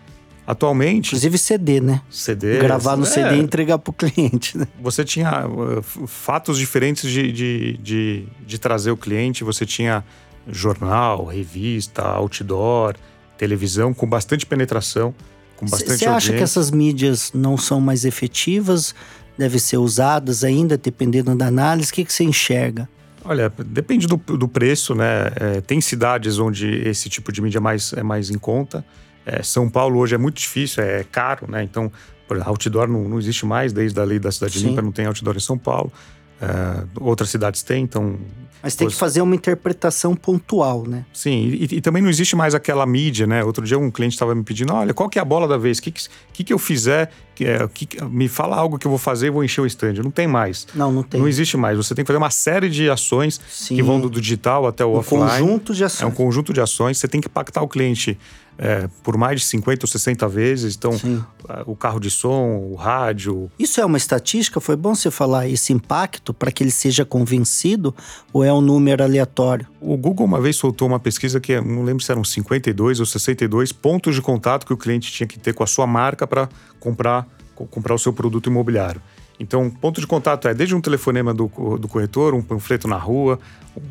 Atualmente, Inclusive CD, né? CD. Gravar no é, CD e entregar pro cliente, né? você tinha f- fatos diferentes de, de, de, de trazer o cliente. Você tinha jornal, revista, outdoor, televisão com bastante penetração, com bastante Você acha que essas mídias não são mais efetivas? Devem ser usadas ainda, dependendo da análise? O que, que você enxerga? Olha, depende do, do preço, né? É, tem cidades onde esse tipo de mídia é mais, é mais em conta. É, São Paulo hoje é muito difícil, é caro, né? Então, por exemplo, outdoor não, não existe mais desde a lei da cidade Sim. limpa, não tem outdoor em São Paulo. É, outras cidades têm, então Mas tem que fazer uma interpretação pontual, né? Sim, e, e também não existe mais aquela mídia, né? Outro dia um cliente estava me pedindo, olha, qual que é a bola da vez? O que, que, que, que eu fizer? Que, é, que, me fala algo que eu vou fazer e vou encher o stand. Não tem mais. Não, não tem. Não existe mais. Você tem que fazer uma série de ações Sim. que vão do digital até o um offline. conjunto de É um ações. conjunto de ações. Você tem que impactar o cliente é, por mais de 50 ou 60 vezes. Então, Sim. o carro de som, o rádio, Isso é uma estatística? Foi bom você falar esse impacto para que ele seja convencido ou é um número aleatório? O Google uma vez soltou uma pesquisa que não lembro se eram 52 ou 62 pontos de contato que o cliente tinha que ter com a sua marca para comprar, co- comprar o seu produto imobiliário. Então, ponto de contato é desde um telefonema do, do corretor, um panfleto na rua,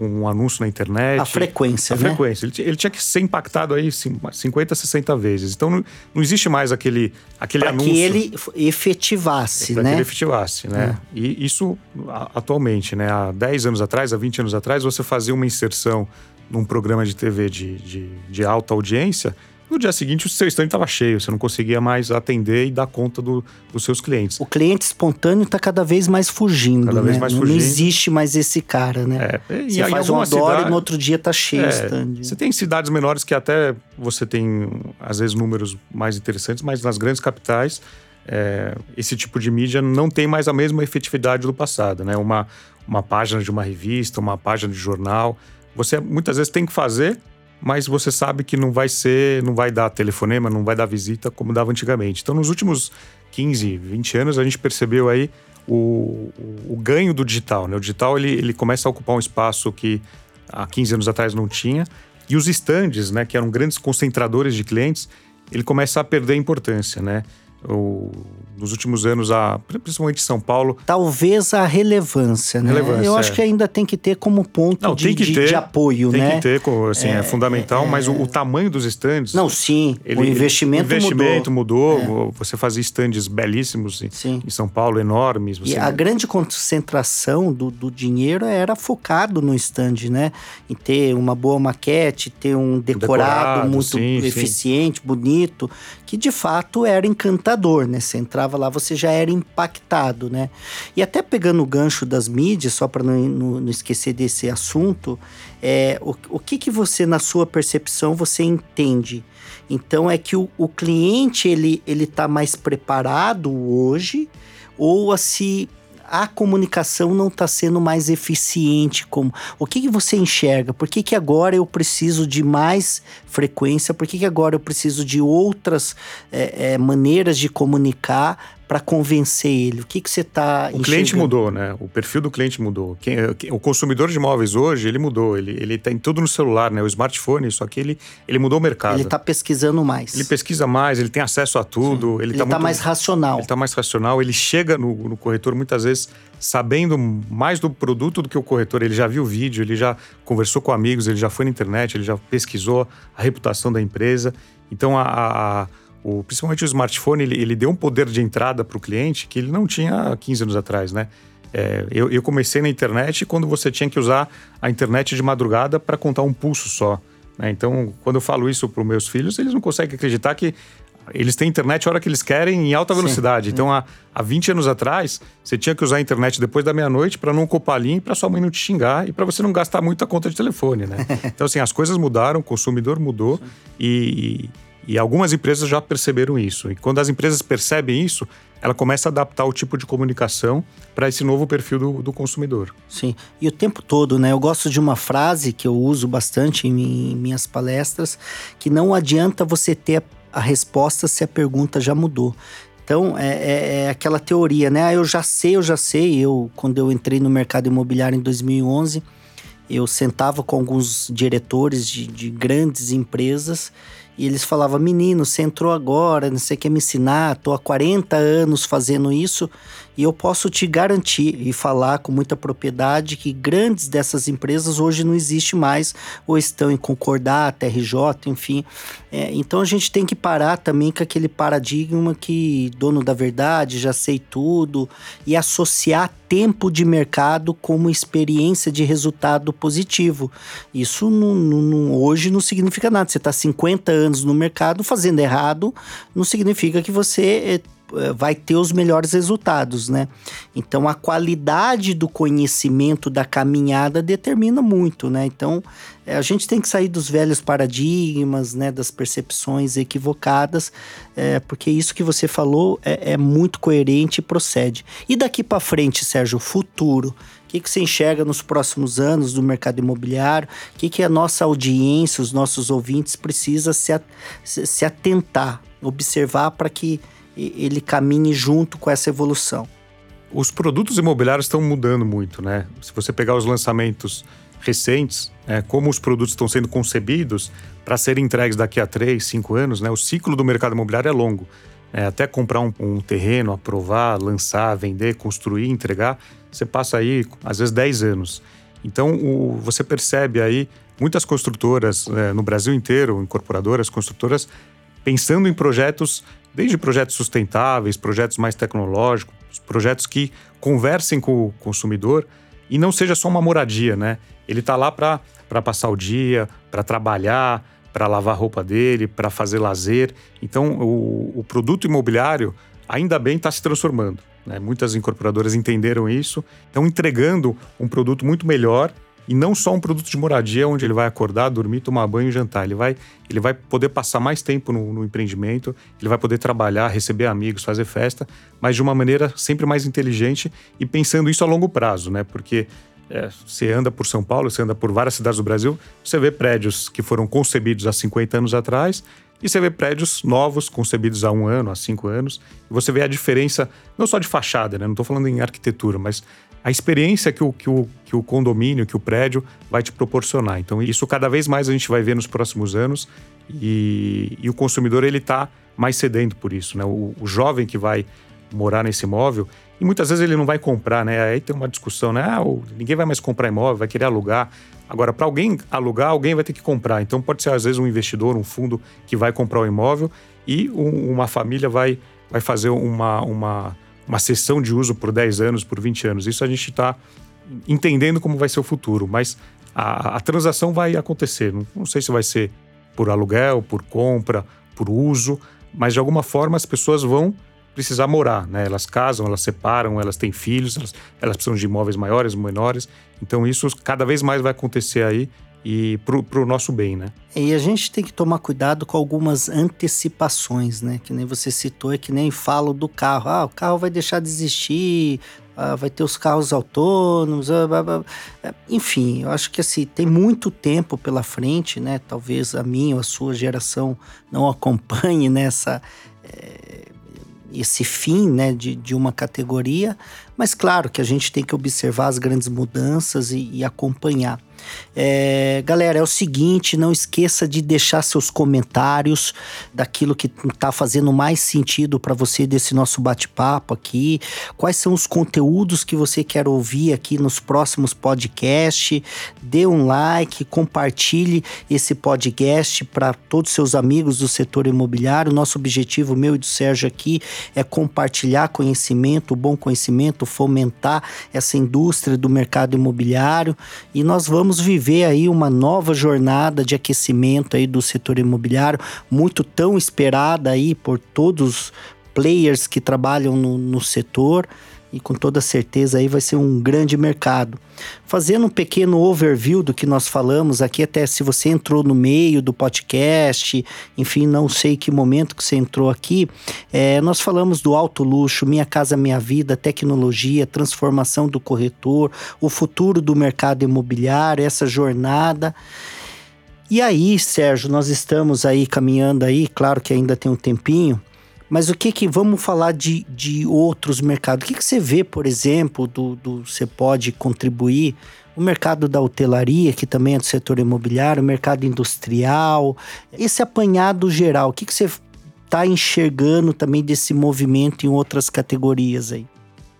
um anúncio na internet. A frequência, A né? frequência. Ele, ele tinha que ser impactado aí cin- 50, 60 vezes. Então, não, não existe mais aquele, aquele anúncio que ele f- efetivasse, né? que ele efetivasse, né? E isso atualmente, né? Há 10 anos atrás, há 20 anos atrás, você fazia uma inserção num programa de TV de, de, de alta audiência, no dia seguinte o seu stand estava cheio, você não conseguia mais atender e dar conta do- dos seus clientes. O cliente espontâneo está cada vez mais fugindo, Cada né? vez mais não, fugindo. não existe mais esse cara, né? É, e Você em faz um cidade- e no outro dia tá cheio o É, stand. Você tem cidades menores que até você tem, às vezes, números mais interessantes, mas nas grandes capitais, é, esse tipo de mídia não tem mais a mesma efetividade do passado, né? Uma, uma página de uma revista, uma página de jornal. Você muitas vezes tem que fazer, mas você sabe que não vai ser, não vai dar telefonema, não vai dar visita como dava antigamente. Então, nos últimos 15, 20 anos, a gente percebeu aí o, o, o ganho do digital, né? O digital, ele, ele começa a ocupar um espaço que há 15 anos atrás não tinha. E os estandes, né, que eram grandes concentradores de clientes, ele começa a perder importância, né? O, nos últimos anos, a, principalmente em São Paulo, Talvez a relevância, né? Relevância, Eu acho é. que ainda tem que ter como ponto Não, de, tem de- ter, de apoio, tem né? que ter, assim, é, fundamental, mas o, o tamanho dos estandes... Não, sim. o investimento, o investimento mudou. É. mudou. Você fazia estandes belíssimos em, Sim. em São Paulo, enormes. E Você, a grande concentração do, do dinheiro era focado no stand, né? Em ter uma boa maquete, ter um decorado, decorado, muito sim, sim. eficiente, bonito, que de fato era encantador, né? Você entrava lá, você já era impactado, né? E até pegando o gancho das mídias, só para não, não, não esquecer desse assunto, é, o, o que que você, na sua percepção, você entende? Então é que o, o cliente, ele, ele tá mais preparado hoje ou se a comunicação não está sendo mais eficiente como o que, que você enxerga? Por que, que agora eu preciso de mais frequência? Por que, que agora eu preciso de outras é, é, maneiras de comunicar para convencer ele o que, que você está O cliente mudou, né? O perfil do cliente mudou. Quem- o consumidor de imóveis hoje, ele mudou. Ele, ele tem tudo no celular, né? O smartphone, só que ele, ele mudou o mercado. ele está pesquisando mais Ele pesquisa mais, ele tem acesso a tudo. Ele ele está está mais racional Ele está mais racional, ele chega no, no corretor muitas vezes sabendo mais do produto do que o corretor. Ele já viu o vídeo, ele já conversou com amigos, ele já foi na internet, ele já pesquisou a reputação da empresa. Então, a- a- o, principalmente o smartphone, ele, ele deu um poder de entrada para o cliente que ele não tinha há 15 anos atrás, né? É, eu, eu comecei na internet quando você tinha que usar a internet de madrugada para contar um pulso só. né? Então, quando eu falo isso para os meus filhos, eles não conseguem acreditar que eles têm internet a hora que eles querem em alta velocidade. Sim, então, há, há 20 anos atrás, você tinha que usar a internet depois da meia-noite para não ocupar a linha e para sua mãe não te xingar e para você não gastar muita conta de telefone, né? então, assim, as coisas mudaram, o consumidor mudou e, e algumas empresas já perceberam isso. E quando as empresas percebem isso, ela começa a adaptar o tipo de comunicação para esse novo perfil do, do, consumidor. Sim, e o tempo todo, né? Eu gosto de uma frase que eu uso bastante em, minhas palestras, que não adianta você ter a resposta se a pergunta já mudou. Então, é, é, é, aquela teoria, né? Ah, eu já sei, eu já sei. Eu, quando eu entrei no mercado imobiliário em 2011, eu sentava com alguns diretores de, de grandes empresas e eles falavam: Menino, você entrou agora, você quer me ensinar? Estou há 40 anos fazendo isso. E eu posso te garantir e falar com muita propriedade que grandes dessas empresas hoje não existe mais, ou estão em concordata, RJ, enfim. É, então a gente tem que parar também com aquele paradigma que dono da verdade, já sei tudo, e associar tempo de mercado como experiência de resultado positivo. Isso não, não, hoje não significa nada. Você está 50 anos no mercado fazendo errado, não significa que você eh, vai ter os melhores resultados, né? Então a qualidade do conhecimento da caminhada determina muito, né? Então eh, a gente tem que sair dos velhos paradigmas, né? Das percepções equivocadas, é, porque isso que você falou é, é muito coerente e procede. E daqui para frente, Sérgio, futuro. O que, que você enxerga nos próximos anos do mercado imobiliário? O que, que a nossa audiência, os nossos ouvintes precisa se, se atentar, observar para que ele caminhe junto com essa evolução. Os produtos imobiliários estão mudando muito, né? Se você pegar os lançamentos recentes, é, como os produtos estão sendo concebidos para serem entregues daqui a três, cinco anos, né? O ciclo do mercado imobiliário é longo. É, até comprar um, um, terreno, aprovar, lançar, vender, construir, entregar, você passa aí às vezes 10 anos. Então o, você percebe aí muitas construtoras é, no Brasil inteiro, incorporadoras, construtoras, pensando em projetos desde projetos sustentáveis, projetos mais tecnológicos, projetos que conversem com o consumidor e não seja só uma moradia, né? Ele está lá para passar o dia, para trabalhar, para lavar a roupa dele, para fazer lazer. Então, o, o produto imobiliário, ainda bem, está se transformando. Né? Muitas incorporadoras entenderam isso, estão entregando um produto muito melhor e não só um produto de moradia onde ele vai acordar, dormir, tomar banho e jantar. Ele vai, ele vai poder passar mais tempo no, no, empreendimento, ele vai poder trabalhar, receber amigos, fazer festa, mas de uma maneira sempre mais inteligente e pensando isso a longo prazo, né? Porque é, você anda por São Paulo, você anda por várias cidades do Brasil, você vê prédios que foram concebidos há 50 anos atrás e você vê prédios novos, concebidos há um ano, há cinco anos, e você vê a diferença, não só de fachada, né? Não estou falando em arquitetura, mas a experiência que o, que, o, que o condomínio, que o prédio vai te proporcionar. Então, isso cada vez mais a gente vai ver nos próximos anos e, e o consumidor ele está mais sedento por isso. Né? O, o, jovem que vai morar nesse imóvel, e muitas vezes ele não vai comprar, né? Aí tem uma discussão, né? Ah, ninguém vai mais comprar imóvel, vai querer alugar. Agora, para alguém alugar, alguém vai ter que comprar. Então, pode ser às vezes um investidor, um fundo que vai comprar o imóvel e um, uma família vai, vai fazer uma, uma uma sessão de uso por 10 anos, por 20 anos. Isso a gente está entendendo como vai ser o futuro, mas a, a transação vai acontecer. Não, não, sei se vai ser por aluguel, por compra, por uso, mas de alguma forma as pessoas vão precisar morar, né? Elas casam, elas separam, elas têm filhos, elas, elas precisam de imóveis maiores, menores. Então isso cada vez mais vai acontecer aí e para o nosso bem, né? E a gente tem que tomar cuidado com algumas antecipações, né? Que nem você citou, é que nem falo do carro. Ah, o carro vai deixar de existir, ah, vai ter os carros autônomos, ah, bah, bah. É, enfim, eu acho que assim, tem muito tempo pela frente, né? Talvez a minha ou a sua geração não acompanhe nessa... É, esse fim né, de, de uma categoria, mas claro que a gente tem que observar as grandes mudanças e, e acompanhar. É, galera, é o seguinte: não esqueça de deixar seus comentários daquilo que está fazendo mais sentido para você desse nosso bate-papo aqui. Quais são os conteúdos que você quer ouvir aqui nos próximos podcasts? Dê um like, compartilhe esse podcast para todos os seus amigos do setor imobiliário. Nosso objetivo, meu e do Sérgio aqui, é compartilhar conhecimento, bom conhecimento, fomentar essa indústria do mercado imobiliário e nós vamos vamos viver aí uma nova jornada de aquecimento aí do setor imobiliário, muito tão esperada aí por todos players que trabalham no, no setor e com toda certeza aí vai ser um grande mercado. Fazendo um pequeno overview do que nós falamos aqui, até se você entrou no meio do podcast, enfim, não sei que momento que você entrou aqui, é, nós falamos do alto luxo, Minha Casa Minha Vida, tecnologia, transformação do corretor, o futuro do mercado imobiliário, essa jornada. E aí, Sérgio, nós estamos aí caminhando aí, claro que ainda tem um tempinho, mas o que que vamos falar de, de outros mercados? O que, que você vê, por exemplo, do, do você pode contribuir? O mercado da hotelaria, que também é do setor imobiliário, o mercado industrial, esse apanhado geral, o que, que você está enxergando também desse movimento em outras categorias aí?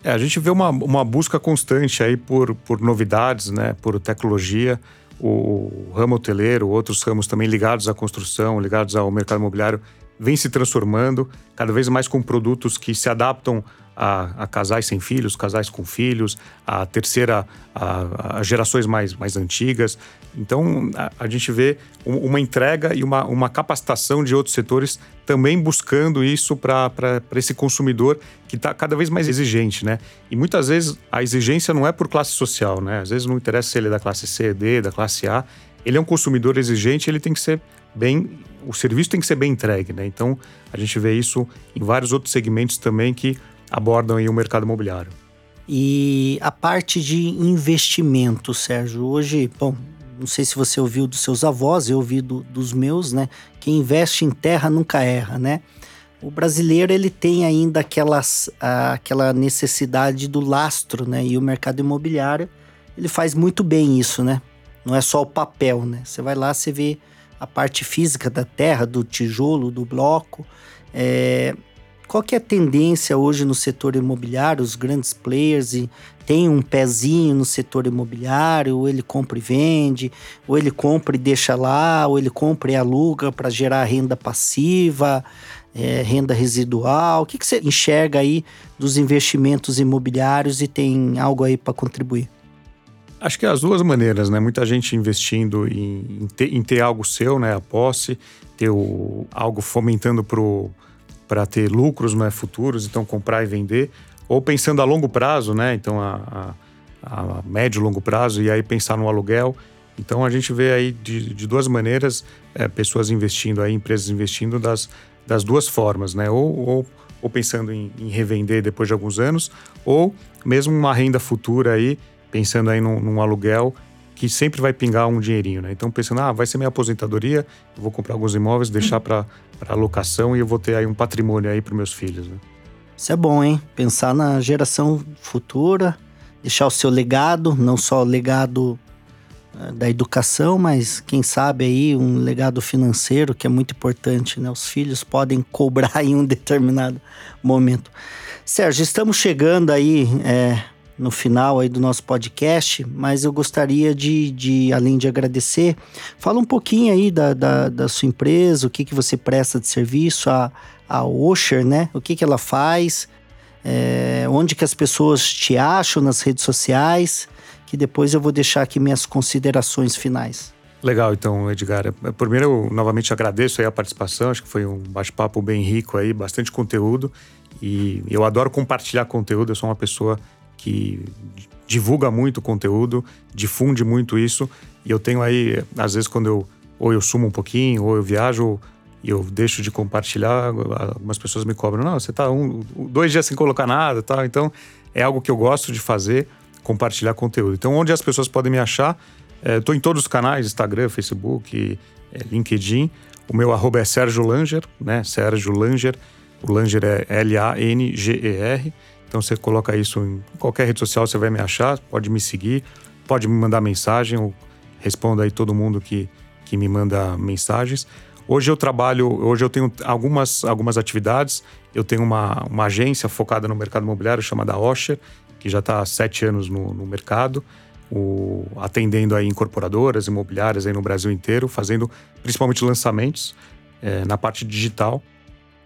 É, a gente vê uma, uma busca constante aí por, por novidades, né, por tecnologia. O, o ramo hoteleiro, outros ramos também ligados à construção, ligados ao mercado imobiliário, vem se transformando cada vez mais com produtos que se adaptam a, a casais sem filhos, casais com filhos, a terceira, a, a gerações mais, mais antigas. Então, a, a gente vê uma entrega e uma, uma capacitação de outros setores também buscando isso para esse consumidor que está cada vez mais exigente, né? E muitas vezes a exigência não é por classe social, né? Às vezes não interessa se ele é da classe C, D, da classe A. Ele é um consumidor exigente, ele tem que ser bem o serviço tem que ser bem entregue, né? Então a gente vê isso em vários outros segmentos também que abordam aí o mercado imobiliário. E a parte de investimento, Sérgio, hoje, bom, não sei se você ouviu dos seus avós, eu ouvi do, dos meus, né? Quem investe em terra nunca erra, né? O brasileiro ele tem ainda aquelas, aquela necessidade do lastro, né? E o mercado imobiliário ele faz muito bem isso, né? Não é só o papel, né? Você vai lá, você vê a parte física da terra, do tijolo, do bloco. É, qual que é a tendência hoje no setor imobiliário? Os grandes players têm um pezinho no setor imobiliário, ou ele compra e vende, ou ele compra e deixa lá, ou ele compra e aluga para gerar renda passiva, é, renda residual. O que, que você enxerga aí dos investimentos imobiliários e tem algo aí para contribuir? Acho que é as duas maneiras, né? Muita gente investindo em, em, ter, em ter, algo seu, né? A posse, ter o, algo fomentando para ter lucros né? futuros, então comprar e vender. Ou pensando a longo prazo, né? Então a, a, a médio e longo prazo, e aí pensar no aluguel. Então a gente vê aí de, de duas maneiras é, pessoas investindo aí, empresas investindo das, das duas formas, né? Ou, ou, ou pensando em, em, revender depois de alguns anos, ou mesmo uma renda futura aí pensando aí num, num aluguel que sempre vai pingar um dinheirinho, né? Então pensando, ah, vai ser minha aposentadoria, eu vou comprar alguns imóveis, deixar para alocação e eu vou ter aí um patrimônio aí para meus filhos. Né? Isso é bom, hein? Pensar na geração futura, deixar o seu legado, não só o legado eh, da educação, mas quem sabe aí um legado financeiro que é muito importante, né? Os filhos podem cobrar em um determinado momento. Sérgio, estamos chegando aí é, no final aí do nosso podcast, mas eu gostaria de, de além de agradecer, fala um pouquinho aí da, da, da sua empresa, o que, que você presta de serviço, a, a Osher, né? O que, que ela faz, é, onde que as pessoas te acham nas redes sociais, que depois eu vou deixar aqui minhas considerações finais. Legal, então, Edgar. Primeiro, eu novamente agradeço aí a participação. Acho que foi um bate-papo bem rico aí, bastante conteúdo. E eu adoro compartilhar conteúdo. Eu sou uma pessoa que divulga muito conteúdo, difunde muito isso. E eu tenho aí, às vezes, quando eu ou eu sumo um pouquinho, ou eu viajo e eu deixo de compartilhar, algumas pessoas me cobram, não, você tá um, dois dias sem colocar nada, tal. Então é algo que eu gosto de fazer, compartilhar conteúdo. Então onde as pessoas podem me achar, estou é, em todos os canais, Instagram, Facebook, é, LinkedIn. O meu arroba é Sérgio Langer, né? Sérgio Langer. O Langer é L-A-N-G-E-R. Então você coloca isso em qualquer rede social, você vai me achar, pode me seguir, pode me mandar mensagem, eu respondo aí todo mundo que, que me manda mensagens. Hoje eu trabalho, hoje eu tenho algumas, algumas atividades. Eu tenho uma, uma agência focada no mercado imobiliário chamada Osher, que já está há sete anos no, no mercado, o, atendendo aí incorporadoras imobiliárias aí no Brasil inteiro, fazendo principalmente lançamentos é, na parte digital.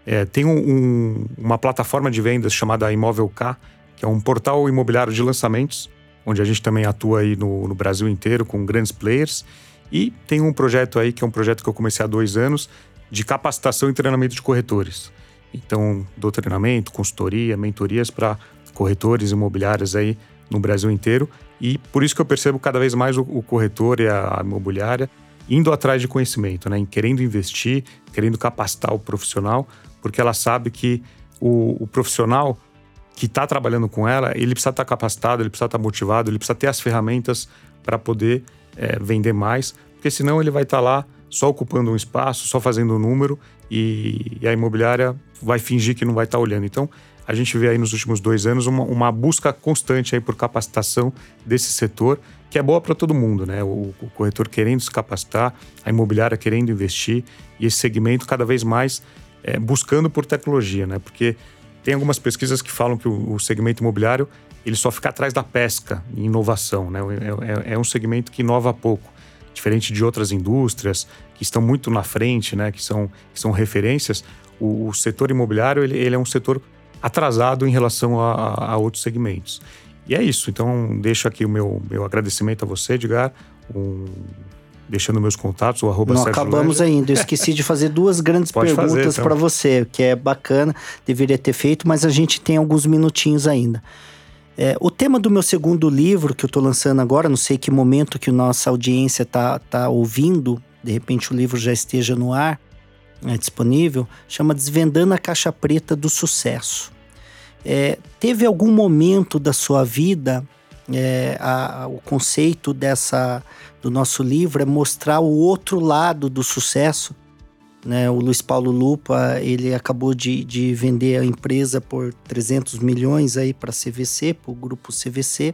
É, tem um, um, uma plataforma de vendas chamada Imóvel K, que é um portal imobiliário de lançamentos, onde a gente também atua aí no, no Brasil inteiro com grandes players. E tem um projeto aí, que é um projeto que eu comecei há dois anos, de capacitação e treinamento de corretores. Então, dou treinamento, consultoria, mentorias para corretores imobiliários aí no Brasil inteiro. E por isso que eu percebo cada vez mais o, o corretor e a, a imobiliária indo atrás de conhecimento, né? querendo investir, querendo capacitar o profissional, porque ela sabe que o, o profissional que está trabalhando com ela, ele precisa estar tá capacitado, ele precisa estar tá motivado, ele precisa ter as ferramentas para poder é, vender mais, porque senão ele vai estar tá lá só ocupando um espaço, só fazendo um número e, e a imobiliária vai fingir que não vai estar tá olhando. Então, a gente vê aí nos últimos dois anos uma, uma busca constante aí por capacitação desse setor, que é boa para todo mundo, né? O, o, corretor querendo se capacitar, a imobiliária querendo investir e esse segmento cada vez mais é, buscando por tecnologia, né? Porque tem algumas pesquisas que falam que o, o segmento imobiliário ele só fica atrás da pesca em inovação, né? É, é, é um segmento que inova pouco, diferente de outras indústrias que estão muito na frente, né? Que são, que são referências. O, o setor imobiliário ele, ele, é um setor atrasado em relação a, a, outros segmentos. E é isso. Então, deixo aqui o meu, meu agradecimento a você, Edgar. Um, deixando meus contatos, o arroba Não acabamos ainda. Eu esqueci de fazer duas grandes perguntas então. para você, que é bacana, deveria ter feito, mas a gente tem alguns minutinhos ainda. É, o tema do meu segundo livro, que eu estou lançando agora, não sei que momento que nossa audiência está tá ouvindo, de repente o livro já esteja no ar, é disponível, chama Desvendando a Caixa Preta do Sucesso. É, teve algum momento da sua vida, é, a, o conceito dessa do nosso livro é mostrar o outro lado do sucesso. Né? O Luiz Paulo Lupa ele acabou de, de vender a empresa por 300 milhões aí para CVC, para o grupo CVC.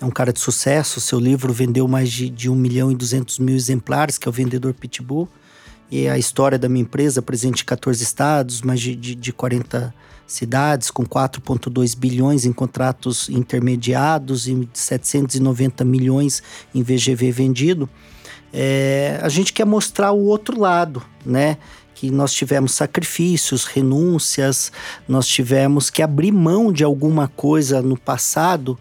É um cara de sucesso. Seu livro vendeu mais de, de 1 milhão e 200 mil exemplares, que é o Vendedor Pitbull. E a história da minha empresa, presente em 14 estados, mais de, de, de 40 cidades, com 4,2 bilhões em contratos intermediados e 790 milhões em VGV vendido. É, a gente quer mostrar o outro lado, né? Que nós tivemos sacrifícios, renúncias, nós tivemos que abrir mão de alguma coisa no passado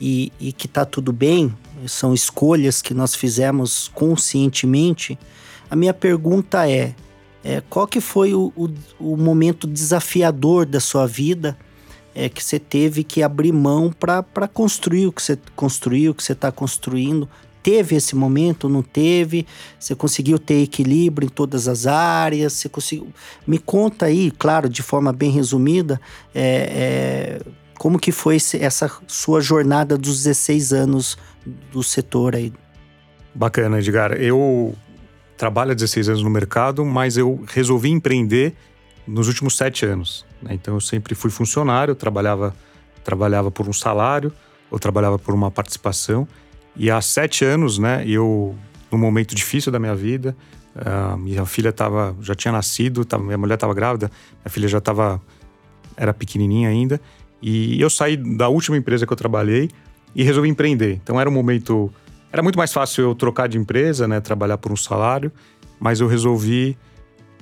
e, e que tá tudo bem, são escolhas que nós fizemos conscientemente a minha pergunta é, é qual que foi o, o, o, momento desafiador da sua vida é, que você teve que abrir mão para construir o que você construiu, o que você está construindo? Teve esse momento, não teve? Você conseguiu ter equilíbrio em todas as áreas? Você conseguiu... Me conta aí, claro, de forma bem resumida, é, é, como que foi essa sua jornada dos 16 anos do setor aí? Bacana, Edgar. Eu trabalho há 16 anos no mercado, mas eu resolvi empreender nos últimos sete anos. Né? Então eu sempre fui funcionário, trabalhava, trabalhava por um salário ou trabalhava por uma participação. E há sete anos, né, eu, num momento difícil da minha vida, uh, minha filha tava, já tinha nascido, tava, minha mulher estava grávida, minha filha já estava, era pequenininha ainda, e eu saí da última empresa que eu trabalhei e resolvi empreender. Então era um momento era muito mais fácil eu trocar de empresa, né? Trabalhar por um salário, mas eu resolvi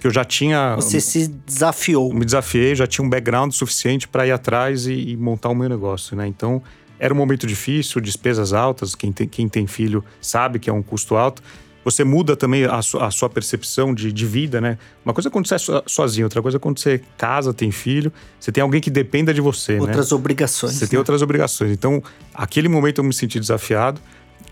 que eu já tinha. Você se desafiou. Me desafiei, já tinha um background suficiente para ir atrás e, e, montar o meu negócio, né? Então era um momento difícil, despesas altas. Quem tem, quem tem filho sabe que é um custo alto. Você muda também a, su, a sua percepção de, de, vida, né? Uma coisa é quando você é sozinho, outra coisa é quando você casa, tem filho, você tem alguém que dependa de você, outras né? Outras obrigações. Você né? tem outras obrigações. Então, aquele momento eu me senti desafiado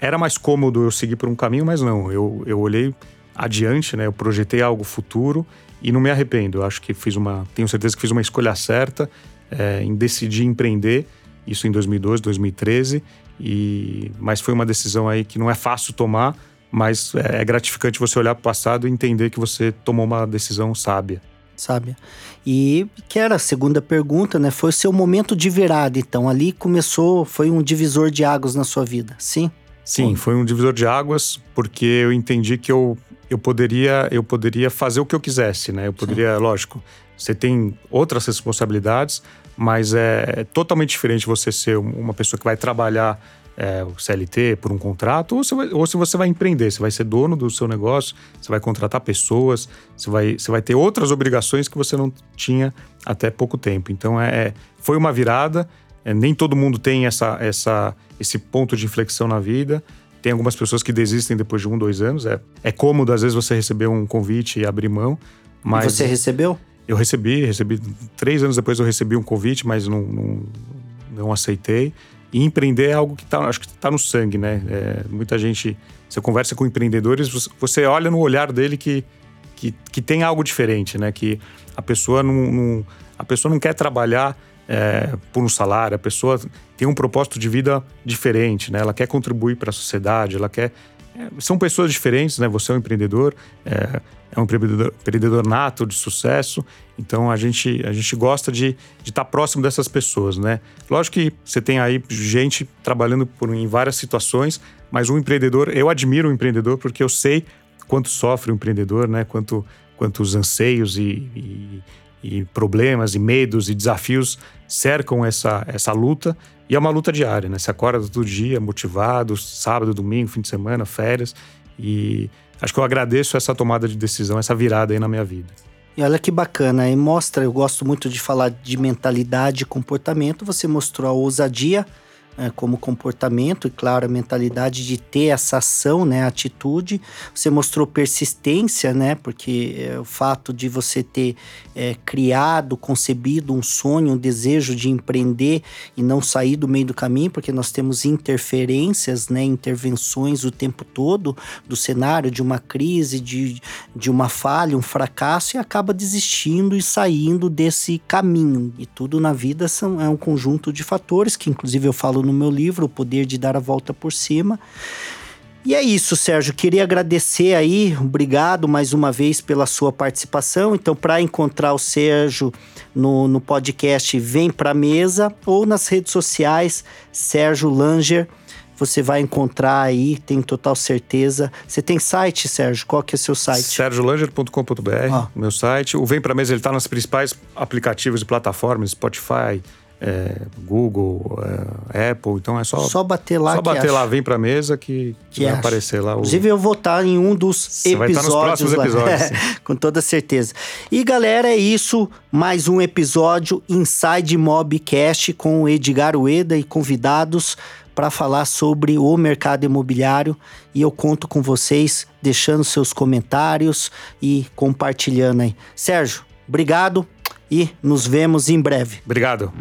era mais cômodo eu seguir por um caminho, mas não. Eu, eu olhei adiante, né? Eu projetei algo futuro e não me arrependo. Eu acho que fiz uma. Tenho certeza que fiz uma escolha certa é, em decidir empreender. Isso em 2012, 2013. E, mas foi uma decisão aí que não é fácil tomar, mas é, é gratificante você olhar para o passado e entender que você tomou uma decisão sábia. Sábia. E que era a segunda pergunta, né? Foi o seu momento de virada, então. Ali começou, foi um divisor de águas na sua vida, sim? Sim, foi um divisor de águas, porque eu entendi que eu, eu, poderia, eu poderia fazer o que eu quisesse, né? Eu poderia, Sim. lógico, você tem outras responsabilidades, mas é, totalmente diferente você ser uma pessoa que vai trabalhar é, o CLT por um contrato, ou, você vai, ou se você vai empreender, você vai ser dono do seu negócio, você vai contratar pessoas, você vai, você vai ter outras obrigações que você não tinha até pouco tempo. Então, é, é foi uma virada É, nem todo mundo tem essa, essa, esse ponto de inflexão na vida. Tem algumas pessoas que desistem depois de um, dois anos. É, é cômodo, às vezes, você receber um convite e abrir mão. Mas você recebeu? Eu recebi, recebi. Três anos depois eu recebi um convite, mas não, não, não aceitei. E empreender é algo que tá, acho que está no sangue, né? É, muita gente. Você conversa com empreendedores, você olha no olhar dele que, que, que tem algo diferente, né? Que a pessoa não, não a pessoa não quer trabalhar é, por um salário, a pessoa tem um propósito de vida diferente, né? Ela quer contribuir para a sociedade, ela quer. É, são pessoas diferentes, né? Você é um empreendedor, é, é um empreendedor, empreendedor, nato de sucesso, então a gente, a gente gosta de estar tá próximo dessas pessoas, né? Lógico que você tem aí gente trabalhando por, em várias situações, mas um empreendedor, eu admiro o um empreendedor porque eu sei quanto sofre o um empreendedor, né? Quanto, quantos anseios e, e e problemas e medos e desafios cercam essa, essa luta. E é uma luta diária, né? Você acorda todo dia motivado, sábado, domingo, fim de semana, férias. E acho que eu agradeço essa tomada de decisão, essa virada aí na minha vida. E olha que bacana, e mostra, eu gosto muito de falar de mentalidade e comportamento. Você mostrou a ousadia como comportamento e, claro, a mentalidade de ter essa ação, né, atitude. Você mostrou persistência, né, porque é, o fato de você ter é, criado, concebido um sonho, um desejo de empreender e não sair do meio do caminho, porque nós temos interferências, né, intervenções o tempo todo do cenário de uma crise, de, de uma falha, um fracasso e acaba desistindo e saindo desse caminho. E tudo na vida são, é um conjunto de fatores que, inclusive, eu falo no meu livro, O Poder de Dar a Volta por Cima. E é isso, Sérgio. Queria agradecer aí, obrigado mais uma vez pela sua participação. Então, para encontrar o Sérgio no, no podcast, vem para a mesa ou nas redes sociais, Sérgio Langer. Você vai encontrar aí, tenho total certeza. Você tem site, Sérgio? Qual que é o seu site? SérgioLanger.com.br, oh. meu site. O Vem Pra Mesa ele está nos principais aplicativos e plataformas, Spotify, é, Google, é, Apple, então é só só bater lá, só bater lá, vem para mesa que, que, vai aparecer lá. O... Inclusive eu vou estar em um dos Você episódios, vai estar nos próximos lá. episódios, com toda certeza. E galera, é isso, mais um episódio Inside Mobcast com o Edgar Ueda e convidados para falar sobre o mercado imobiliário e eu conto com vocês deixando seus comentários e compartilhando aí. Sérgio, obrigado e nos vemos em breve. Obrigado.